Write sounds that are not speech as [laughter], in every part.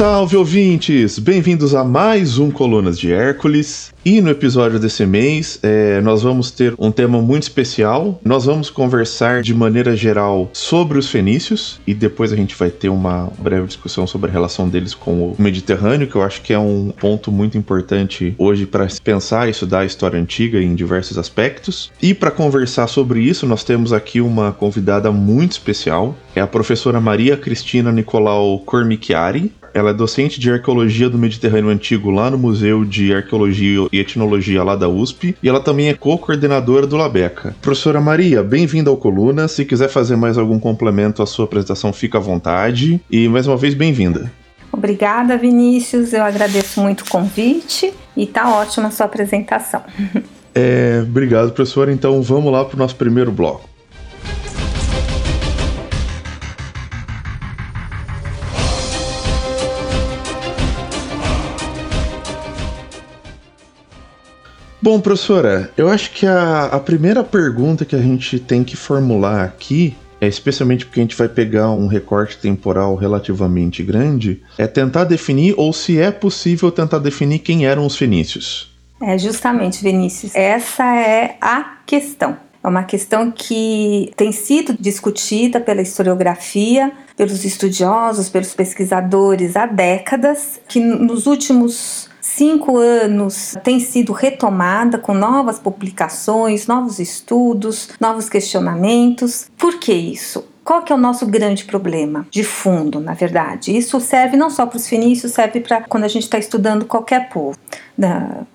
salve ouvintes! Bem-vindos a mais um Colunas de Hércules. E no episódio desse mês, é, nós vamos ter um tema muito especial. Nós vamos conversar de maneira geral sobre os fenícios e depois a gente vai ter uma breve discussão sobre a relação deles com o Mediterrâneo, que eu acho que é um ponto muito importante hoje para pensar e estudar a história antiga em diversos aspectos. E para conversar sobre isso, nós temos aqui uma convidada muito especial, é a professora Maria Cristina Nicolau Cormichiari. Ela é docente de arqueologia do Mediterrâneo Antigo lá no Museu de Arqueologia e Etnologia lá da USP, e ela também é co-coordenadora do Labeca. Professora Maria, bem-vinda ao Coluna. Se quiser fazer mais algum complemento à sua apresentação, fica à vontade. E mais uma vez, bem-vinda. Obrigada, Vinícius. Eu agradeço muito o convite e tá ótima a sua apresentação. [laughs] É, obrigado, professora. Então vamos lá para o nosso primeiro bloco. Bom, professora, eu acho que a, a primeira pergunta que a gente tem que formular aqui é especialmente porque a gente vai pegar um recorte temporal relativamente grande, é tentar definir ou se é possível tentar definir quem eram os fenícios. É justamente, Vinícius, essa é a questão. É uma questão que tem sido discutida pela historiografia, pelos estudiosos, pelos pesquisadores há décadas, que nos últimos cinco anos tem sido retomada com novas publicações, novos estudos, novos questionamentos. Por que isso? Qual que é o nosso grande problema de fundo, na verdade? Isso serve não só para os fenícios, serve para quando a gente está estudando qualquer povo,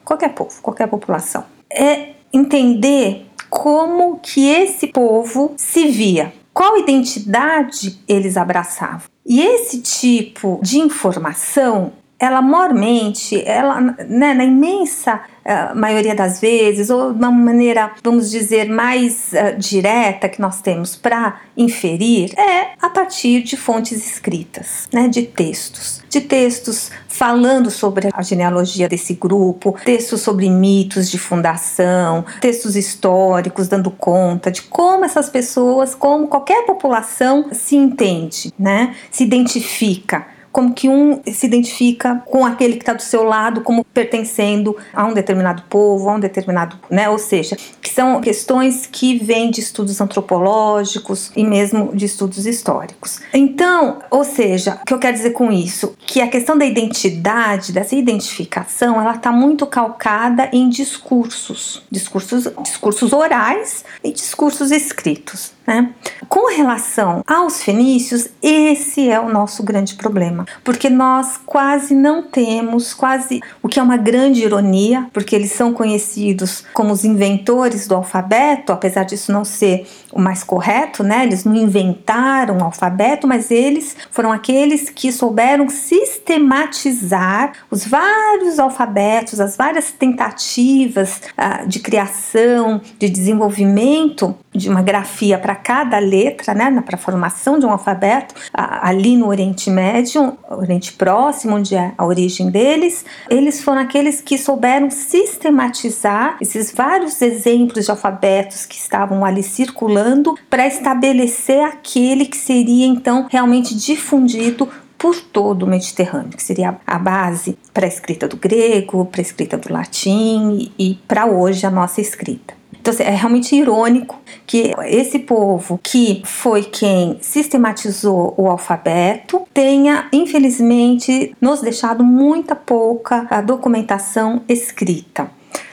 qualquer povo, qualquer população. É entender como que esse povo se via, qual identidade eles abraçavam. E esse tipo de informação ela mormente, ela, né, na imensa uh, maioria das vezes, ou de uma maneira, vamos dizer, mais uh, direta que nós temos para inferir, é a partir de fontes escritas, né, de textos. De textos falando sobre a genealogia desse grupo, textos sobre mitos de fundação, textos históricos dando conta de como essas pessoas, como qualquer população se entende, né, se identifica como que um se identifica com aquele que está do seu lado como pertencendo a um determinado povo, a um determinado, né? Ou seja, que são questões que vêm de estudos antropológicos e mesmo de estudos históricos. Então, ou seja, o que eu quero dizer com isso? Que a questão da identidade, dessa identificação, ela está muito calcada em discursos, discursos, discursos orais e discursos escritos. Né? Com relação aos fenícios, esse é o nosso grande problema, porque nós quase não temos, quase o que é uma grande ironia, porque eles são conhecidos como os inventores do alfabeto, apesar disso não ser o mais correto, né? Eles não inventaram o alfabeto, mas eles foram aqueles que souberam sistematizar os vários alfabetos, as várias tentativas uh, de criação, de desenvolvimento de uma grafia para cada letra, né, para a formação de um alfabeto, ali no Oriente Médio, Oriente Próximo, onde é a origem deles, eles foram aqueles que souberam sistematizar esses vários exemplos de alfabetos que estavam ali circulando para estabelecer aquele que seria então realmente difundido por todo o Mediterrâneo, que seria a base para a escrita do grego, para a escrita do latim e para hoje a nossa escrita. Então, assim, é realmente irônico que esse povo, que foi quem sistematizou o alfabeto, tenha, infelizmente, nos deixado muita pouca documentação escrita.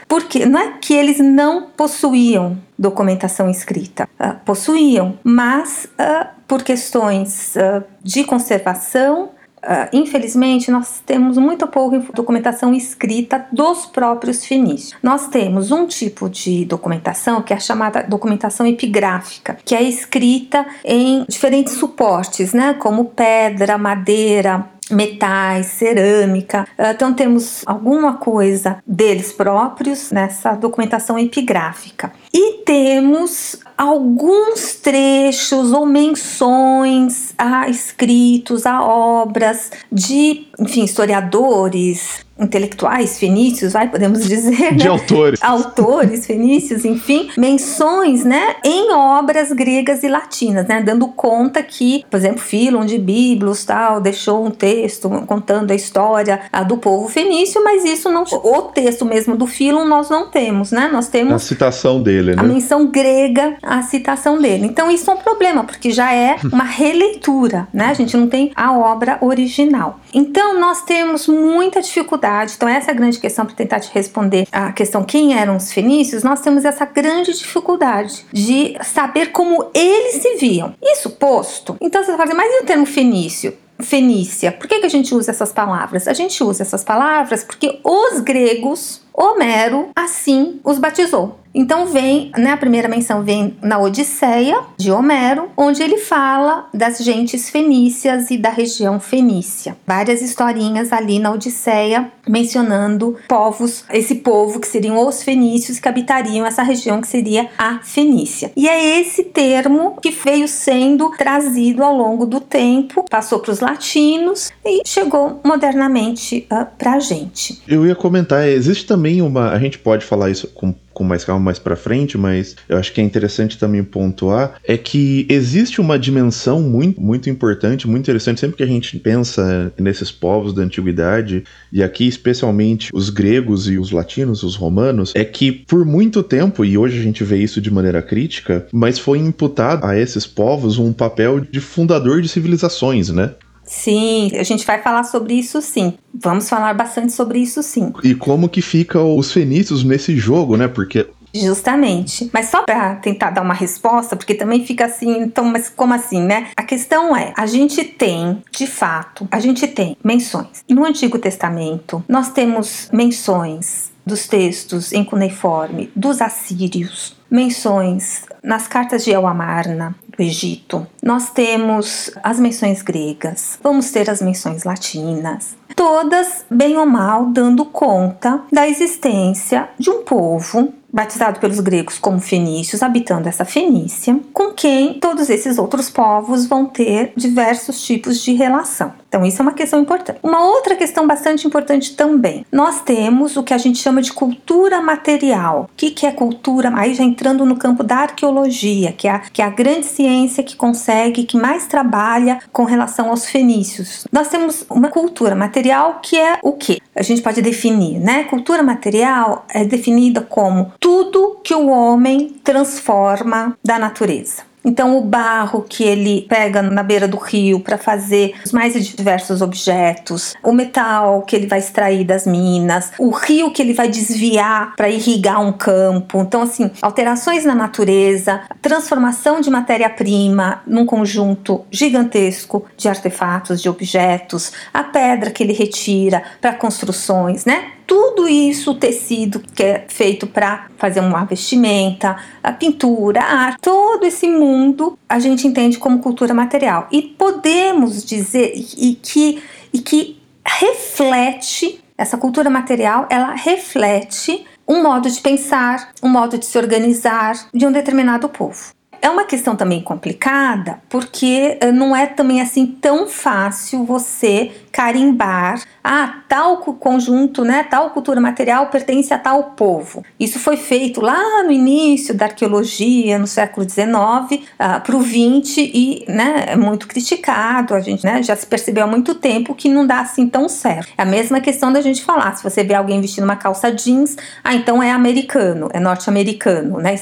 Porque não é que eles não possuíam documentação escrita, uh, possuíam, mas uh, por questões uh, de conservação Uh, infelizmente, nós temos muito pouca documentação escrita dos próprios fenícios. Nós temos um tipo de documentação que é a chamada documentação epigráfica, que é escrita em diferentes suportes, né, como pedra, madeira, metais, cerâmica. Então temos alguma coisa deles próprios nessa documentação epigráfica. E temos alguns trechos ou menções a escritos, a obras de, enfim, historiadores, intelectuais fenícios, vai, podemos dizer, de né? autores, autores fenícios, enfim, menções, né, em obras gregas e latinas, né, dando conta que, por exemplo, Filon de Biblos, tal, deixou um texto contando a história a, do povo fenício, mas isso não, o texto mesmo do Filon nós não temos, né? Nós temos a citação dele, né? A menção grega, a citação dele. Então isso é um problema, porque já é uma releitura, né? A gente não tem a obra original. Então nós temos muita dificuldade. Então essa é a grande questão para tentar te responder a questão quem eram os fenícios. Nós temos essa grande dificuldade de saber como eles se viam. Isso posto. Então você fala, mas e o termo fenício? Fenícia. Por que, que a gente usa essas palavras? A gente usa essas palavras porque os gregos, Homero, assim os batizou. Então vem, né, a primeira menção vem na Odisseia de Homero, onde ele fala das gentes fenícias e da região fenícia. Várias historinhas ali na Odisseia mencionando povos, esse povo que seriam os fenícios que habitariam essa região que seria a Fenícia. E é esse termo que veio sendo trazido ao longo do tempo, passou para os latinos e chegou modernamente uh, para a gente. Eu ia comentar, existe também uma, a gente pode falar isso com com mais calma mais para frente, mas eu acho que é interessante também pontuar é que existe uma dimensão muito, muito importante, muito interessante sempre que a gente pensa nesses povos da antiguidade e aqui especialmente os gregos e os latinos, os romanos, é que por muito tempo e hoje a gente vê isso de maneira crítica, mas foi imputado a esses povos um papel de fundador de civilizações, né? Sim, a gente vai falar sobre isso sim. Vamos falar bastante sobre isso sim. E como que ficam os fenícios nesse jogo, né? Porque Justamente. Mas só para tentar dar uma resposta, porque também fica assim, então, mas como assim, né? A questão é, a gente tem, de fato, a gente tem menções. No Antigo Testamento, nós temos menções dos textos em cuneiforme dos assírios, menções nas cartas de El Amarna, do Egito. Nós temos as menções gregas, vamos ter as menções latinas, todas, bem ou mal, dando conta da existência de um povo batizado pelos gregos como fenícios, habitando essa Fenícia, com quem todos esses outros povos vão ter diversos tipos de relação. Então, isso é uma questão importante. Uma outra questão bastante importante também. Nós temos o que a gente chama de cultura material. O que, que é cultura? Aí já entrando no campo da arqueologia, que é, a, que é a grande ciência que consegue, que mais trabalha com relação aos fenícios. Nós temos uma cultura material que é o que? A gente pode definir, né? Cultura material é definida como tudo que o homem transforma da natureza. Então, o barro que ele pega na beira do rio para fazer os mais diversos objetos, o metal que ele vai extrair das minas, o rio que ele vai desviar para irrigar um campo. Então, assim, alterações na natureza, transformação de matéria-prima num conjunto gigantesco de artefatos, de objetos, a pedra que ele retira para construções, né? Tudo isso, o tecido que é feito para fazer uma vestimenta, a pintura, a arte, todo esse mundo a gente entende como cultura material. E podemos dizer e que, e que reflete, essa cultura material, ela reflete um modo de pensar, um modo de se organizar de um determinado povo. É uma questão também complicada, porque eh, não é também assim tão fácil você carimbar, ah, tal conjunto, né, tal cultura material pertence a tal povo. Isso foi feito lá no início da arqueologia, no século XIX, para o XX e, né, é muito criticado. A gente, né, já se percebeu há muito tempo que não dá assim tão certo. É a mesma questão da gente falar, se você vê alguém vestindo uma calça jeans, ah, então é americano, é norte-americano, né,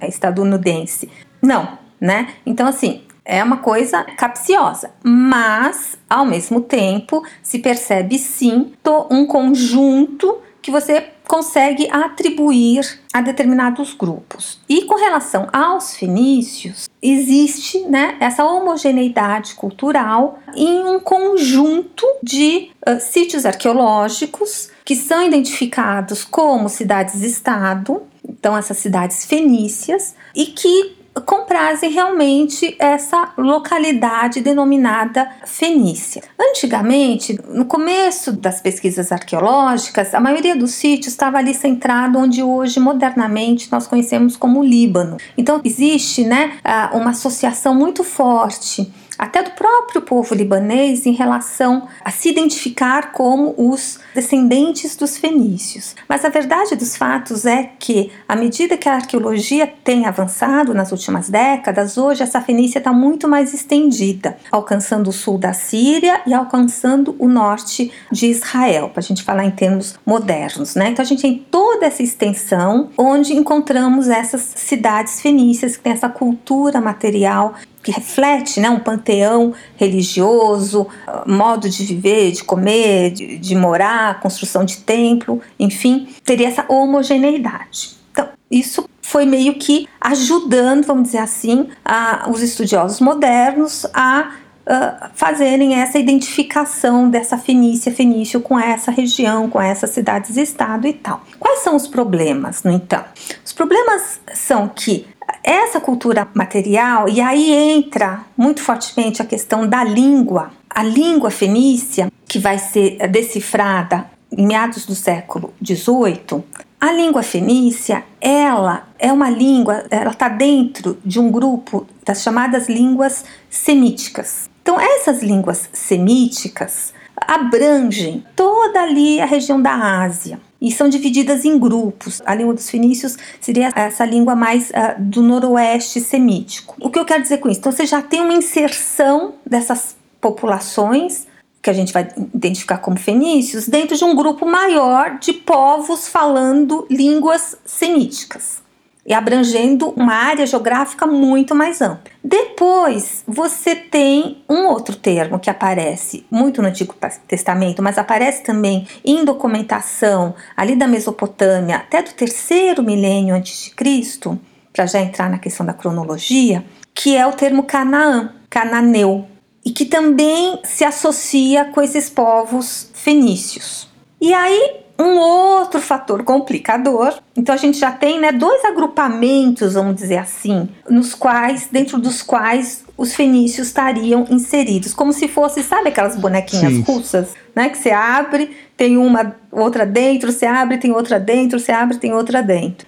é estadunidense. Não, né? Então, assim, é uma coisa capciosa, mas ao mesmo tempo se percebe sim um conjunto que você consegue atribuir a determinados grupos. E com relação aos fenícios, existe né, essa homogeneidade cultural em um conjunto de uh, sítios arqueológicos que são identificados como cidades-estado, então essas cidades fenícias, e que comprazem realmente essa localidade denominada Fenícia. Antigamente, no começo das pesquisas arqueológicas, a maioria dos sítios estava ali centrado onde hoje modernamente nós conhecemos como Líbano. Então existe, né, uma associação muito forte até do próprio povo libanês em relação a se identificar como os descendentes dos fenícios. Mas a verdade dos fatos é que, à medida que a arqueologia tem avançado nas últimas décadas, hoje essa Fenícia está muito mais estendida, alcançando o sul da Síria e alcançando o norte de Israel, para a gente falar em termos modernos. Né? Então a gente tem toda essa extensão onde encontramos essas cidades fenícias que têm essa cultura material que reflete né, um panteão religioso, modo de viver, de comer, de, de morar, construção de templo, enfim, teria essa homogeneidade. Então, isso foi meio que ajudando, vamos dizer assim, a, os estudiosos modernos a Uh, fazerem essa identificação dessa Fenícia, Fenício com essa região, com essas cidades-estado e tal. Quais são os problemas, no entanto? Os problemas são que essa cultura material, e aí entra muito fortemente a questão da língua, a língua fenícia, que vai ser decifrada em meados do século XVIII, a língua fenícia, ela é uma língua, ela está dentro de um grupo das chamadas línguas semíticas. Então, essas línguas semíticas abrangem toda ali a região da Ásia e são divididas em grupos. A língua dos fenícios seria essa língua mais uh, do noroeste semítico. O que eu quero dizer com isso? Então você já tem uma inserção dessas populações que a gente vai identificar como fenícios dentro de um grupo maior de povos falando línguas semíticas e abrangendo uma área geográfica muito mais ampla. Depois, você tem um outro termo que aparece muito no Antigo Testamento, mas aparece também em documentação ali da Mesopotâmia até do terceiro milênio antes de Cristo, para já entrar na questão da cronologia, que é o termo Canaã, cananeu, e que também se associa com esses povos fenícios. E aí um outro fator complicador. Então a gente já tem né, dois agrupamentos, vamos dizer assim, nos quais, dentro dos quais os fenícios estariam inseridos, como se fosse, sabe aquelas bonequinhas Sim. russas, né? Que você abre, tem uma outra dentro, você abre, tem outra dentro, você abre, tem outra dentro.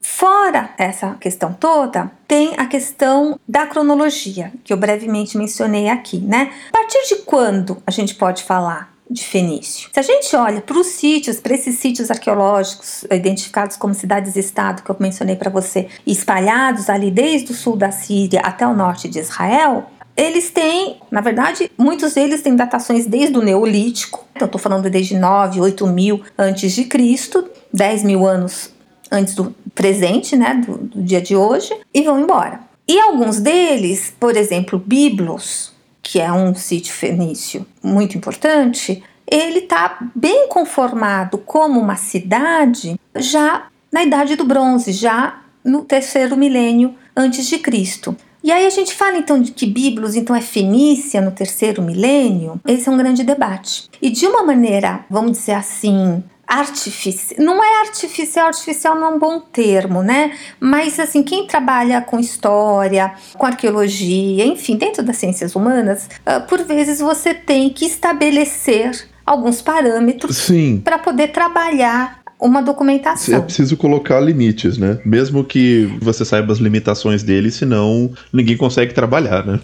Fora essa questão toda, tem a questão da cronologia, que eu brevemente mencionei aqui, né? A partir de quando a gente pode falar de Fenício. Se a gente olha para os sítios, para esses sítios arqueológicos identificados como cidades-estado que eu mencionei para você, espalhados ali desde o sul da Síria até o norte de Israel, eles têm, na verdade, muitos deles têm datações desde o Neolítico, então estou falando desde 9, 8 mil antes de Cristo, 10 mil anos antes do presente, né, do, do dia de hoje, e vão embora. E alguns deles, por exemplo, Biblos, que é um sítio fenício muito importante, ele está bem conformado como uma cidade já na Idade do Bronze, já no terceiro milênio antes de Cristo. E aí a gente fala então de que Biblos então é Fenícia no terceiro milênio. Esse é um grande debate. E de uma maneira, vamos dizer assim, artificial. Não é artificial, artificial não é um bom termo, né? Mas assim, quem trabalha com história, com arqueologia, enfim, dentro das ciências humanas, uh, por vezes você tem que estabelecer alguns parâmetros para poder trabalhar uma documentação. É preciso colocar limites, né? Mesmo que você saiba as limitações dele, senão ninguém consegue trabalhar, né?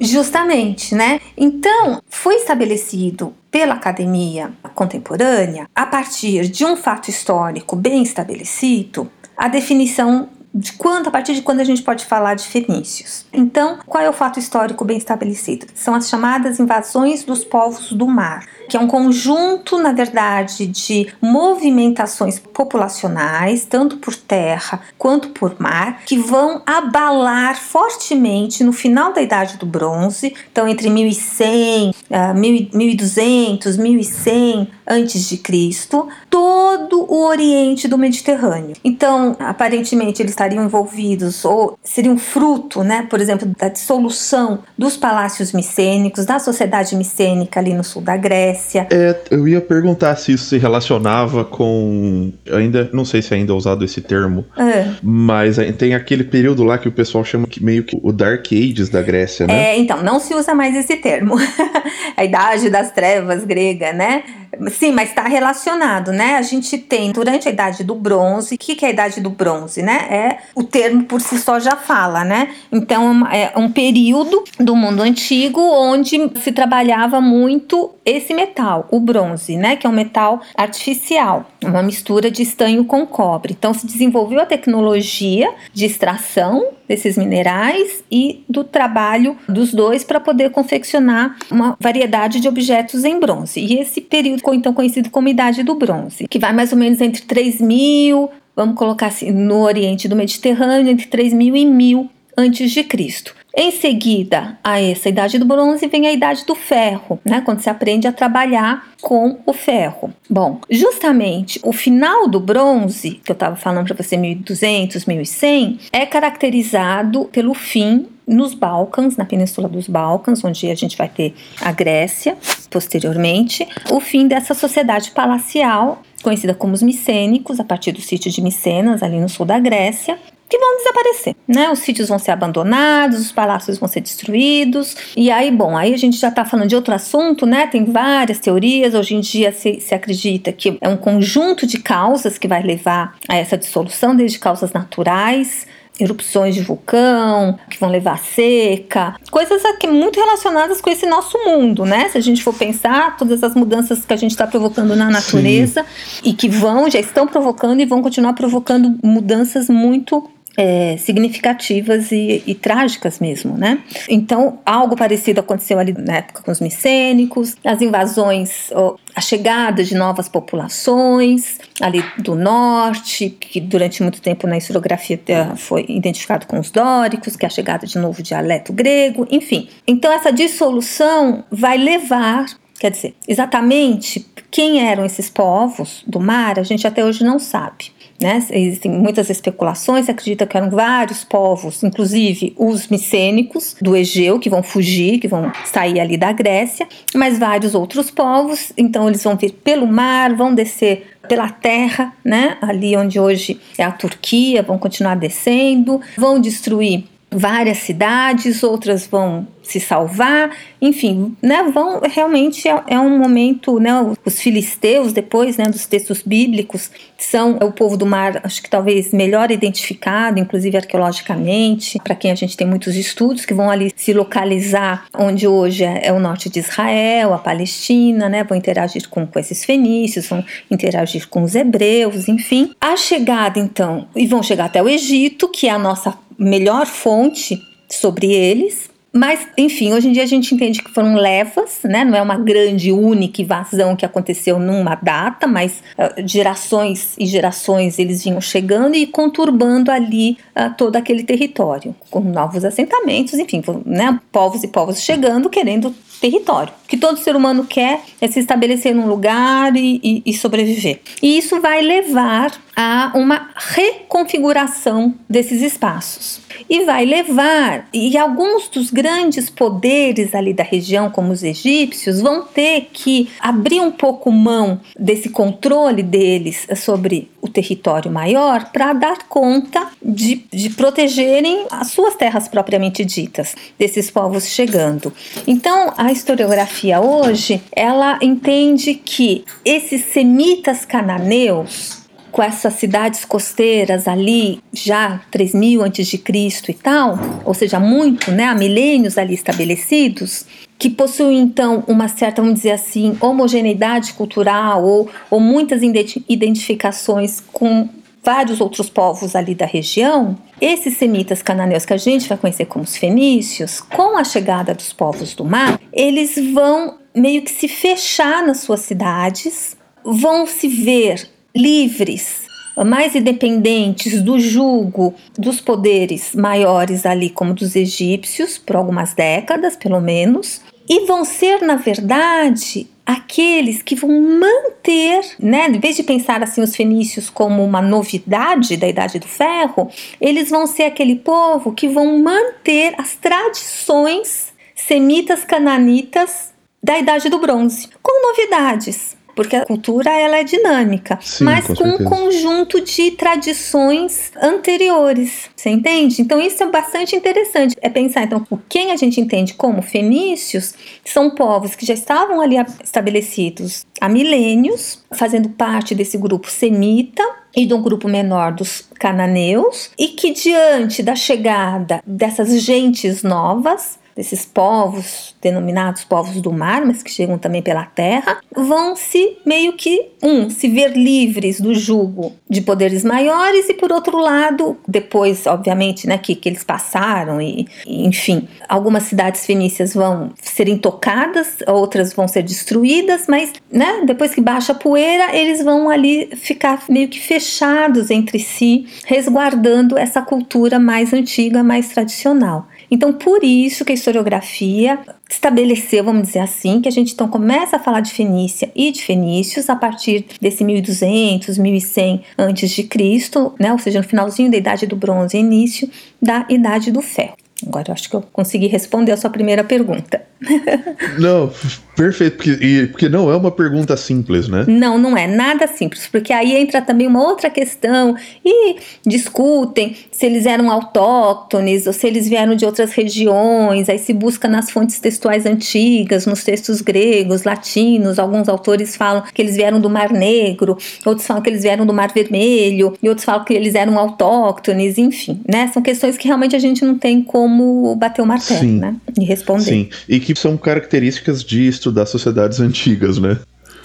Justamente, né? Então, foi estabelecido pela academia contemporânea, a partir de um fato histórico bem estabelecido, a definição de quando, a partir de quando a gente pode falar de fenícios. Então, qual é o fato histórico bem estabelecido? São as chamadas invasões dos povos do mar, que é um conjunto, na verdade, de movimentações populacionais, tanto por terra quanto por mar, que vão abalar fortemente no final da Idade do Bronze, então entre 1100, uh, 1200, 1100 antes de Cristo, todo o Oriente do Mediterrâneo. Então, aparentemente eles estariam envolvidos ou seriam fruto, né, por exemplo, da dissolução dos palácios micênicos, da sociedade micênica ali no sul da Grécia. É, eu ia perguntar se isso se relacionava com, ainda não sei se ainda é usado esse termo, é. mas tem aquele período lá que o pessoal chama que meio que o Dark Ages da Grécia, né? É, então não se usa mais esse termo. [laughs] a idade das trevas grega, né? Sim, mas está relacionado, né? A gente tem durante a idade do bronze, o que, que é a idade do bronze, né? É o termo por si só já fala, né? Então é um período do mundo antigo onde se trabalhava muito esse metal, o bronze, né? Que é um metal artificial, uma mistura de estanho com cobre. Então se desenvolveu a tecnologia de extração desses minerais e do trabalho dos dois para poder confeccionar uma variedade de objetos em bronze. E esse período ficou então conhecido como Idade do Bronze, que vai mais ou menos entre 3000, vamos colocar assim, no Oriente do Mediterrâneo, entre 3000 e 1000 antes de Cristo. Em seguida a essa idade do bronze vem a idade do ferro, né? Quando se aprende a trabalhar com o ferro. Bom, justamente o final do bronze, que eu estava falando para você, 1200, 1100, é caracterizado pelo fim nos Balcãs, na Península dos Balcãs, onde a gente vai ter a Grécia posteriormente, o fim dessa sociedade palacial conhecida como os micênicos, a partir do sítio de Micenas, ali no sul da Grécia, que vão desaparecer, né? Os sítios vão ser abandonados, os palácios vão ser destruídos. E aí, bom, aí a gente já está falando de outro assunto, né? Tem várias teorias. Hoje em dia se, se acredita que é um conjunto de causas que vai levar a essa dissolução, desde causas naturais, erupções de vulcão, que vão levar a seca, coisas aqui muito relacionadas com esse nosso mundo, né? Se a gente for pensar, todas as mudanças que a gente está provocando na natureza Sim. e que vão, já estão provocando e vão continuar provocando mudanças muito é, significativas e, e, trágicas mesmo, né? Então, algo parecido aconteceu ali na época com os micênicos, as invasões, a chegada de novas populações ali do norte, que durante muito tempo na historiografia foi identificado com os dóricos, que é a chegada de novo dialeto grego, enfim. Então, essa dissolução vai levar Quer dizer, exatamente quem eram esses povos do mar, a gente até hoje não sabe. Né? Existem muitas especulações, se acredita que eram vários povos, inclusive os micênicos do Egeu, que vão fugir, que vão sair ali da Grécia, mas vários outros povos, então eles vão vir pelo mar, vão descer pela terra, né? ali onde hoje é a Turquia, vão continuar descendo, vão destruir várias cidades, outras vão se salvar, enfim, né, vão realmente é, é, um momento, né, os filisteus depois, né, dos textos bíblicos são o povo do mar, acho que talvez melhor identificado, inclusive arqueologicamente, para quem a gente tem muitos estudos que vão ali se localizar onde hoje é, é o norte de Israel, a Palestina, né, vão interagir com, com esses fenícios, vão interagir com os hebreus, enfim. A chegada então, e vão chegar até o Egito, que é a nossa melhor fonte sobre eles, mas, enfim, hoje em dia a gente entende que foram levas, né? Não é uma grande, única invasão que aconteceu numa data, mas uh, gerações e gerações eles vinham chegando e conturbando ali uh, todo aquele território, com novos assentamentos, enfim, né? Povos e povos chegando, querendo território. O que todo ser humano quer é se estabelecer num lugar e, e, e sobreviver. E isso vai levar a uma reconfiguração desses espaços. E vai levar, e alguns dos grandes poderes ali da região, como os egípcios, vão ter que abrir um pouco mão desse controle deles sobre o território maior para dar conta de, de protegerem as suas terras propriamente ditas, desses povos chegando. Então, a historiografia hoje, ela entende que esses semitas cananeus, com essas cidades costeiras ali, já 3000 antes de Cristo e tal, ou seja, muito, né, há milênios ali estabelecidos, que possuem então uma certa, vamos dizer assim, homogeneidade cultural ou, ou muitas identificações com vários outros povos ali da região, esses semitas cananeus que a gente vai conhecer como os fenícios, com a chegada dos povos do mar, eles vão meio que se fechar nas suas cidades, vão se ver livres, mais independentes do jugo dos poderes maiores ali, como dos egípcios, por algumas décadas pelo menos, e vão ser, na verdade, aqueles que vão manter, né, em vez de pensar assim os fenícios como uma novidade da Idade do Ferro, eles vão ser aquele povo que vão manter as tradições semitas cananitas da Idade do Bronze, com novidades Porque a cultura ela é dinâmica, Sim, mas com com, um conjunto de tradições anteriores. Você entende? Então isso é bastante interessante. É pensar então o quem a gente entende como fenícios são povos que já estavam ali estabelecidos há milênios, fazendo parte desse grupo semita e de um grupo menor dos cananeus, e que diante da chegada dessas gentes novas, desses povos denominados povos do mar, mas que chegam também pela terra, vão se meio que um se ver livres do jugo de poderes maiores e por outro lado, depois, obviamente, né, que, que eles passaram e, e enfim, algumas cidades fenícias vão ser intocadas, outras vão ser destruídas, mas né, depois que baixa a poeira, eles vão ali ficar meio que fechados entre si, resguardando essa cultura mais antiga, mais tradicional. Então, por isso que a historiografia estabeleceu, vamos dizer assim, que a gente então começa a falar de Fenícia e de fenícios a partir desse 1200, 1100 antes de Cristo, né? Ou seja, no finalzinho da Idade do Bronze e início da Idade do Ferro. Agora eu acho que eu consegui responder a sua primeira pergunta. [laughs] Não, perfeito, porque, e, porque não é uma pergunta simples, né? Não, não é nada simples, porque aí entra também uma outra questão e discutem se eles eram autóctones ou se eles vieram de outras regiões, aí se busca nas fontes textuais antigas, nos textos gregos, latinos, alguns autores falam que eles vieram do Mar Negro, outros falam que eles vieram do Mar Vermelho, e outros falam que eles eram autóctones, enfim, né? São questões que realmente a gente não tem como bater o martelo, Sim. né? E responder. Sim, e que são características de estudar sociedades antigas, né?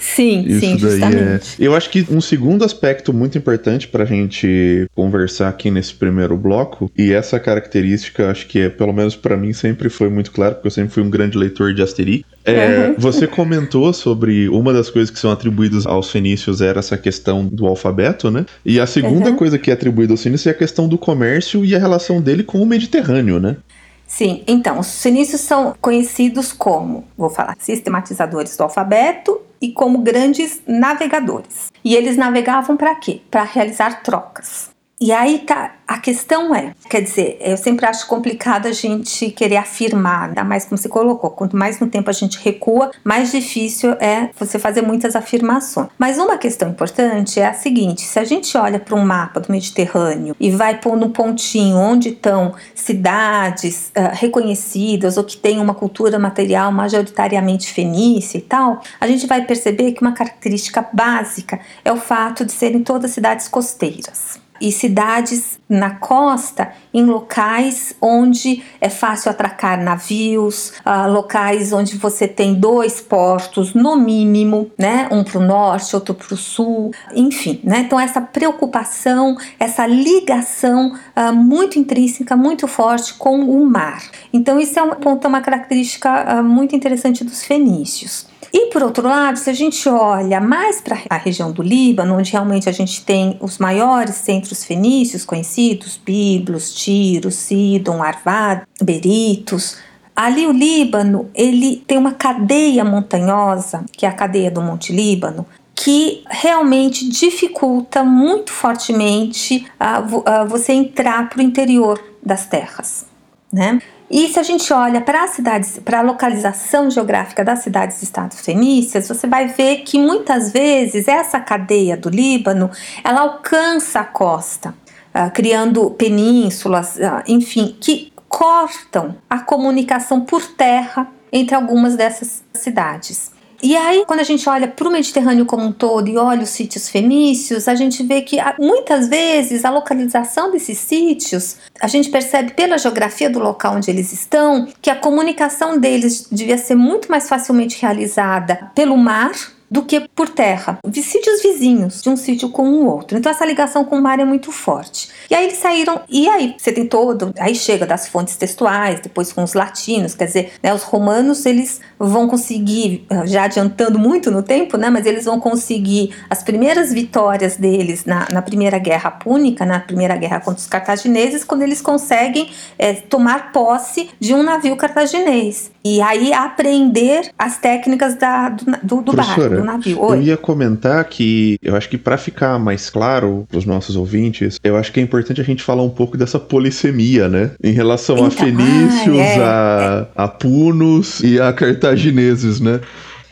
Sim, Isso sim, daí justamente. é. Eu acho que um segundo aspecto muito importante pra gente conversar aqui nesse primeiro bloco, e essa característica, acho que é, pelo menos pra mim, sempre foi muito claro, porque eu sempre fui um grande leitor de Asterix. É, Uhum. [laughs] Você comentou sobre uma das coisas que são atribuídas aos fenícios era essa questão do alfabeto, né? E a segunda Uhum. coisa que é atribuída aos fenícios é a questão do comércio e a relação dele com o Mediterrâneo, né? Sim, então, os fenícios são conhecidos como, vou falar, sistematizadores do alfabeto e como grandes navegadores. E eles navegavam para quê? Para realizar trocas. E aí tá, a questão é, quer dizer, eu sempre acho complicado a gente querer afirmar, ainda mais como você colocou, quanto mais no tempo a gente recua, mais difícil é você fazer muitas afirmações. Mas uma questão importante é a seguinte, se a gente olha para um mapa do Mediterrâneo e vai pôr no pontinho onde estão cidades ah, reconhecidas ou que têm uma cultura material majoritariamente fenícia e tal, a gente vai perceber que uma característica básica é o fato de serem todas cidades costeiras e cidades na costa, em locais onde é fácil atracar navios, ah, locais onde você tem dois portos no mínimo, né, um para o norte, outro para o sul, enfim, né. Então essa preocupação, essa ligação ah, muito intrínseca, muito forte com o mar. Então isso é um ponto, é uma característica ah, muito interessante dos fenícios. E por outro lado, se a gente olha mais para a região do Líbano, onde realmente a gente tem os maiores centros fenícios conhecidos, Biblos, Tiro, Sidon, Arvad, Beritos, ali o Líbano, ele tem uma cadeia montanhosa, que é a cadeia do Monte Líbano, que realmente dificulta muito fortemente a, a você entrar para o interior das terras, né? E se a gente olha para as cidades, para a localização geográfica das cidades e estados fenícias, você vai ver que muitas vezes essa cadeia do Líbano, ela alcança a costa, uh, criando penínsulas, uh, enfim, que cortam a comunicação por terra entre algumas dessas cidades. E aí, quando a gente olha para o Mediterrâneo como um todo e olha os sítios fenícios, a gente vê que muitas vezes a localização desses sítios, a gente percebe pela geografia do local onde eles estão, que a comunicação deles devia ser muito mais facilmente realizada pelo mar do que por terra, de sítios vizinhos, de um sítio com o outro. Então essa ligação com o mar é muito forte. E aí eles saíram, e aí você tem todo, aí chega das fontes textuais, depois com os latinos, quer dizer, né, os romanos eles vão conseguir, já adiantando muito no tempo, né, mas eles vão conseguir as primeiras vitórias deles na, na primeira guerra púnica, na primeira guerra contra os cartagineses, quando eles conseguem é, tomar posse de um navio cartaginês. E aí aprender as técnicas da, do, do barco, navio. Oi. Eu ia comentar que eu acho que para ficar mais claro para os nossos ouvintes, eu acho que é importante a gente falar um pouco dessa polissemia, né? Em relação então, a fenícios, ah, é, a, é. a punos e a cartagineses, né?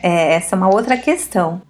É, essa é uma outra questão.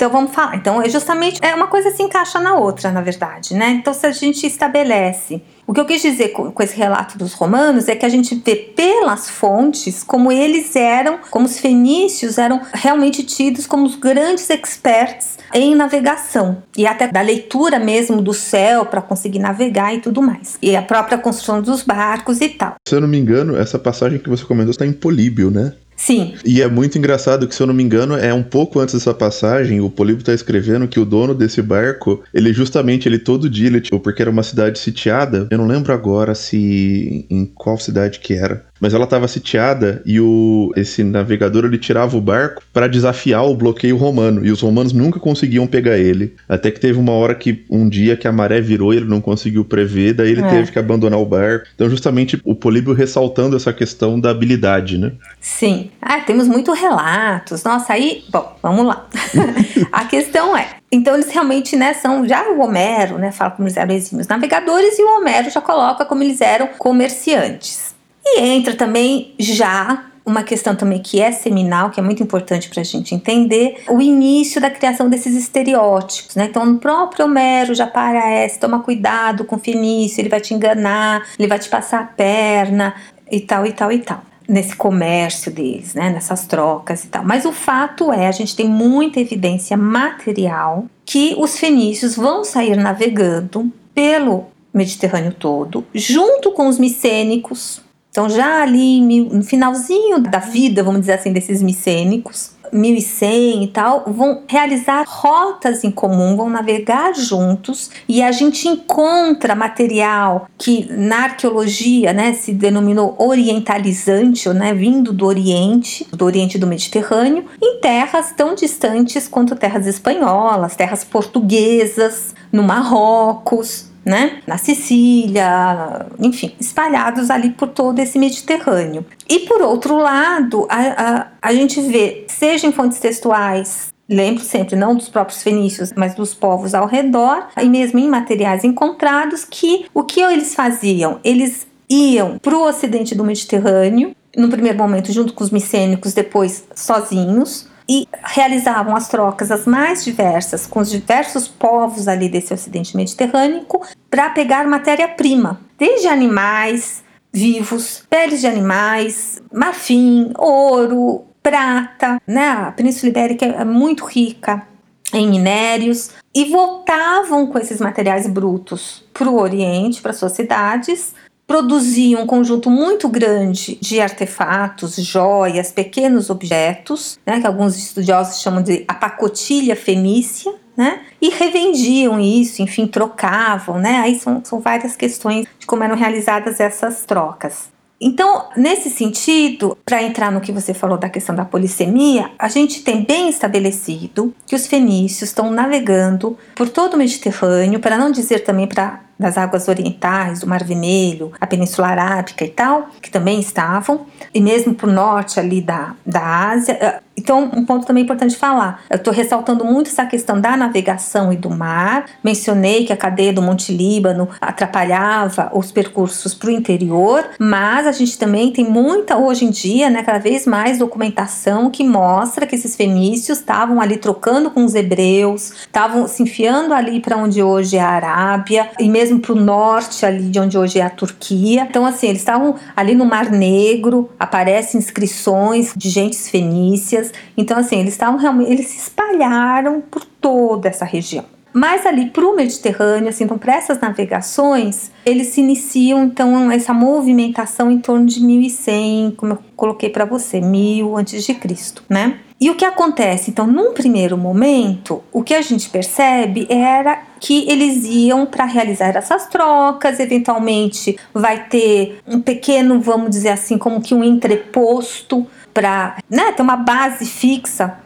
Então vamos falar. Então é justamente é uma coisa se encaixa na outra, na verdade, né? Então se a gente estabelece o que eu quis dizer com, com, esse relato dos romanos é que a gente vê pelas fontes como eles eram, como os fenícios eram realmente tidos como os grandes experts em navegação e até da leitura mesmo do céu para conseguir navegar e tudo mais. E a própria construção dos barcos e tal. Se eu não me engano, essa passagem que você comentou está em Políbio, né? Sim. E é muito engraçado que, se eu não me engano, é um pouco antes dessa passagem, o Políbio tá escrevendo que o dono desse barco, ele justamente, ele todo dia, ele, tipo, porque era uma cidade sitiada, eu não lembro agora se em qual cidade que era, mas ela estava sitiada e o esse navegador ele tirava o barco para desafiar o bloqueio romano. E os romanos nunca conseguiam pegar ele. Até que teve uma hora que um dia que a maré virou e ele não conseguiu prever daí ele é. teve que abandonar o barco. Então justamente o Políbio ressaltando essa questão da habilidade né? Sim. Ah temos muitos relatos. Nossa aí bom vamos lá. [laughs] A questão é então eles realmente, né, são já o Homero, né, fala como eles eram exímios navegadores e o Homero já coloca como eles eram comerciantes. E entra também já uma questão também que é seminal, que é muito importante para a gente entender, o início da criação desses estereótipos, né? Então, no próprio Homero já parece, toma cuidado com o Fenício, ele vai te enganar, ele vai te passar a perna e tal, e tal, e tal. Nesse comércio deles, né? Nessas trocas e tal. Mas o fato é, a gente tem muita evidência material que os fenícios vão sair navegando pelo Mediterrâneo todo, junto com os micênicos, então, já ali no finalzinho da vida, vamos dizer assim, desses micênicos, 1100 e tal, vão realizar rotas em comum, vão navegar juntos e a gente encontra material que na arqueologia, né, se denominou orientalizante, ou, né, vindo do Oriente, do Oriente do Mediterrâneo, em terras tão distantes quanto terras espanholas, terras portuguesas, no Marrocos, né? Na Sicília, enfim, espalhados ali por todo esse Mediterrâneo. E por outro lado, a, a, a gente vê, seja em fontes textuais, lembro sempre não dos próprios fenícios, mas dos povos ao redor, e mesmo em materiais encontrados, que o que eles faziam? Eles iam para o ocidente do Mediterrâneo, no primeiro momento junto com os micênicos, depois sozinhos, e realizavam as trocas as mais diversas com os diversos povos ali desse ocidente mediterrâneo para pegar matéria-prima, desde animais vivos, peles de animais, marfim, ouro, prata, né? A Península Ibérica é muito rica em minérios e voltavam com esses materiais brutos para o Oriente, para suas cidades, produziam um conjunto muito grande de artefatos, joias, pequenos objetos, né, que alguns estudiosos chamam de a pacotilha fenícia, né, e revendiam isso, enfim, trocavam, né, aí são, são várias questões de como eram realizadas essas trocas. Então, nesse sentido, para entrar no que você falou da questão da polissemia, a gente tem bem estabelecido que os fenícios estão navegando por todo o Mediterrâneo, para não dizer também para das águas orientais, do Mar Vermelho, a Península Arábica e tal, que também estavam, e mesmo para o norte ali da, da Ásia. Eh, então, um ponto também importante falar. Eu estou ressaltando muito essa questão da navegação e do mar. Mencionei que a cadeia do Monte Líbano atrapalhava os percursos para o interior, mas a gente também tem muita, hoje em dia, né, cada vez mais documentação que mostra que esses fenícios estavam ali trocando com os hebreus, estavam se enfiando ali para onde hoje é a Arábia, e mesmo mesmo para o norte, ali de onde hoje é a Turquia. Então, assim, eles estavam ali no Mar Negro, aparecem inscrições de gentes fenícias. Então, assim, eles estavam realmente, eles se espalharam por toda essa região. Mas ali para o Mediterrâneo, assim, então para essas navegações, eles se iniciam então essa movimentação em torno de 1100, como eu coloquei para você, 1000 antes de Cristo, né? E o que acontece? Então, num primeiro momento, o que a gente percebe era que eles iam para realizar essas trocas, eventualmente vai ter um pequeno, vamos dizer assim, como que um entreposto para né, ter uma base fixa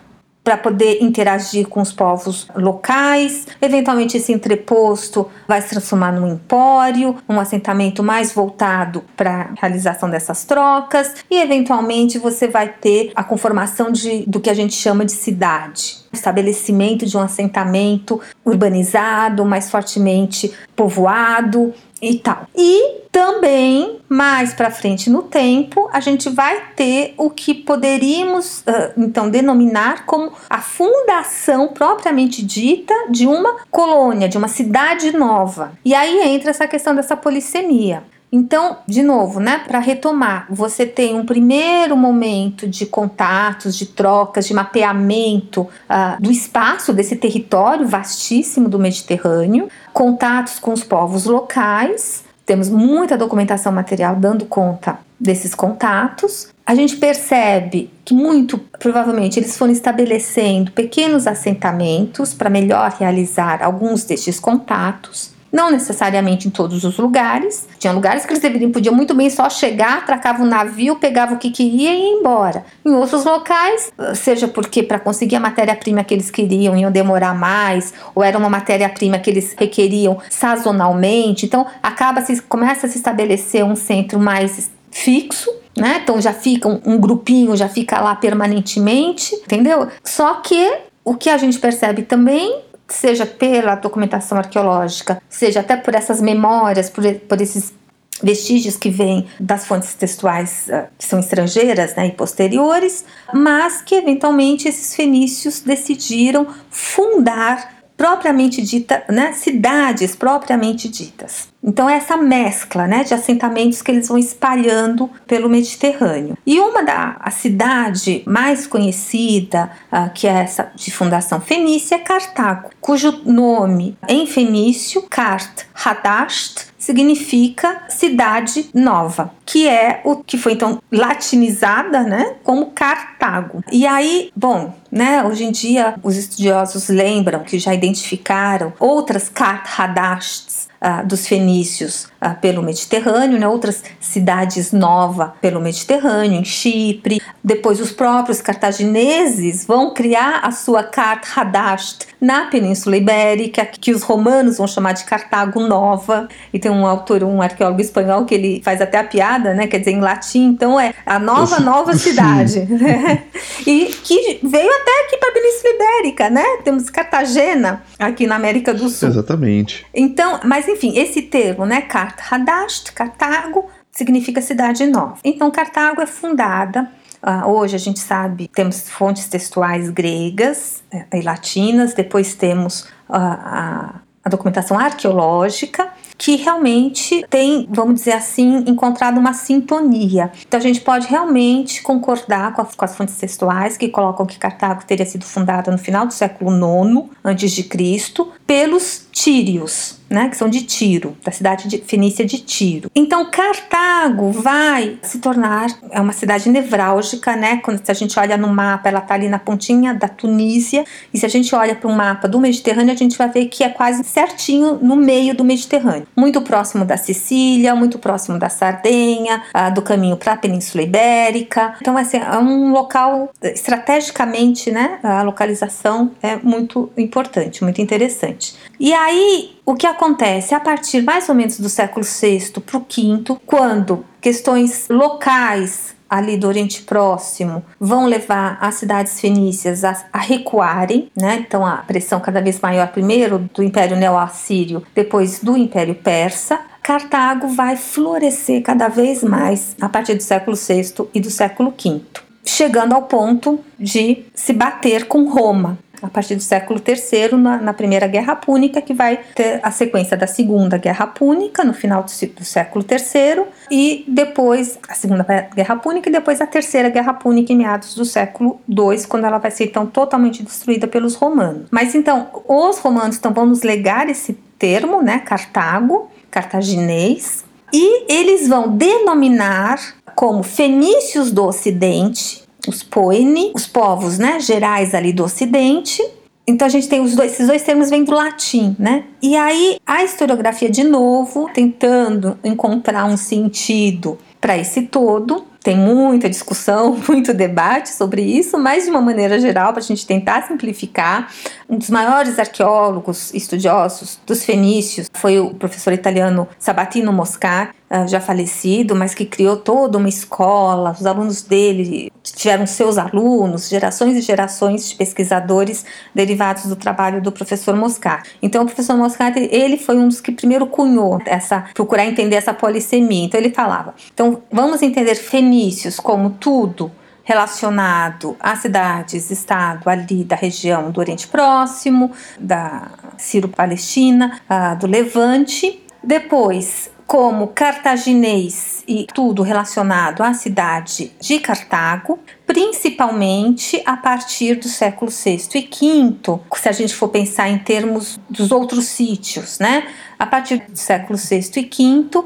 para poder interagir com os povos locais. Eventualmente, esse entreposto vai se transformar num empório, um assentamento mais voltado para a realização dessas trocas, e eventualmente você vai ter a conformação de, do que a gente chama de cidade. Estabelecimento de um assentamento urbanizado, mais fortemente povoado, e tal. E também mais para frente no tempo, a gente vai ter o que poderíamos uh, então denominar como a fundação propriamente dita de uma colônia, de uma cidade nova. E aí entra essa questão dessa polissemia. Então, de novo, né, para retomar, você tem um primeiro momento de contatos, de trocas, de mapeamento uh, do espaço desse território vastíssimo do Mediterrâneo, contatos com os povos locais. Temos muita documentação material dando conta desses contatos. A gente percebe que muito provavelmente eles foram estabelecendo pequenos assentamentos para melhor realizar alguns destes contatos. Não necessariamente em todos os lugares. Tinha lugares que eles deveriam, podiam muito bem só chegar, atracava o navio, pegava o que queria e ia embora. Em outros locais, seja porque para conseguir a matéria-prima que eles queriam iam demorar mais, ou era uma matéria-prima que eles requeriam sazonalmente. Então, acaba se começa a se estabelecer um centro mais fixo, né? Então já fica um, um, grupinho, já fica lá permanentemente, entendeu? Só que o que a gente percebe também seja pela documentação arqueológica, seja até por essas memórias, por, por esses vestígios que vêm das fontes textuais uh, que são estrangeiras né, e posteriores, mas que eventualmente esses fenícios decidiram fundar propriamente dita, né, cidades propriamente ditas. Então essa mescla, né, de assentamentos que eles vão espalhando pelo Mediterrâneo. E uma da a cidade mais conhecida, uh, que é essa de fundação fenícia, é Cartago, cujo nome em fenício, Kart Hadasht, significa cidade nova, que é o que foi então latinizada, né, como Cartago. E aí, bom, né, hoje em dia os estudiosos lembram que já identificaram outras Kart Hadashts uh, dos fenícios uh, pelo Mediterrâneo, né, outras cidades novas pelo Mediterrâneo, em Chipre. Depois os próprios cartagineses vão criar a sua Kart Hadasht na Península Ibérica, que os romanos vão chamar de Cartago Nova. E tem um autor, um arqueólogo espanhol, que ele faz até a piada, né, quer dizer, em latim, então é a nova, [laughs] nova cidade. Né? E que veio até aqui para a Península Ibérica, né? Temos Cartagena aqui na América do Sul. Exatamente. Então, mas enfim, esse termo, né, Kart Hadasht, Cartago, significa cidade nova. Então, Cartago é fundada Uh, hoje a gente sabe, temos fontes textuais gregas eh, e latinas, depois temos uh, a, a, documentação arqueológica, que realmente tem, vamos dizer assim, encontrado uma sintonia. Então a gente pode realmente concordar com as, com as fontes textuais que colocam que Cartago teria sido fundada no final do século IX a.C. pelos tírios né, que são de Tiro, da cidade de Fenícia de Tiro. Então Cartago vai se tornar é uma cidade nevrálgica, né? Quando se a gente olha no mapa, ela está ali na pontinha da Tunísia, e se a gente olha para o mapa do Mediterrâneo, a gente vai ver que é quase certinho no meio do Mediterrâneo, muito próximo da Sicília, muito próximo da Sardenha, do caminho para a Península Ibérica. Então assim, é um local estrategicamente, né? A localização é muito importante, muito interessante. E aí o que acontece a partir mais ou menos do século VI para o V, quando questões locais ali do Oriente Próximo vão levar as cidades fenícias a, a, recuarem, né? Então a pressão cada vez maior primeiro do Império Neo-Assírio, depois do Império Persa. Cartago vai florescer cada vez mais a partir do século VI e do século V, chegando ao ponto de se bater com Roma a partir do século III, na, na, Primeira Guerra Púnica, que vai ter a sequência da Segunda Guerra Púnica, no final do, do século III, e depois a Segunda Guerra Púnica, e depois a Terceira Guerra Púnica, em meados do século II, quando ela vai ser então totalmente destruída pelos romanos. Mas então, os romanos então, vão nos legar esse termo, né, Cartago, cartaginês, e eles vão denominar como fenícios do Ocidente, os Poeni, os povos né, gerais ali do Ocidente. Então a gente tem os dois, esses dois termos vêm do latim, né? E aí a historiografia de novo tentando encontrar um sentido para esse todo. Tem muita discussão, [laughs] muito debate sobre isso, mas de uma maneira geral, para a gente tentar simplificar, um dos maiores arqueólogos estudiosos dos fenícios foi o professor italiano Sabatino Moscar, ah, já falecido, mas que criou toda uma escola, os alunos dele tiveram seus alunos, gerações e gerações de pesquisadores derivados do trabalho do professor Moscati. Então, o professor Moscati, ele foi um dos que primeiro cunhou essa, procurar entender essa polissemia. Então, ele falava, então, vamos entender fenícios como tudo relacionado a cidades, estado ali da região do Oriente Próximo, da Sírio-Palestina, do Levante. Depois, como cartaginês e tudo relacionado à cidade de Cartago, principalmente a partir do século VI e V, se a gente for pensar em termos dos outros sítios, né? A partir do século VI e V, uh,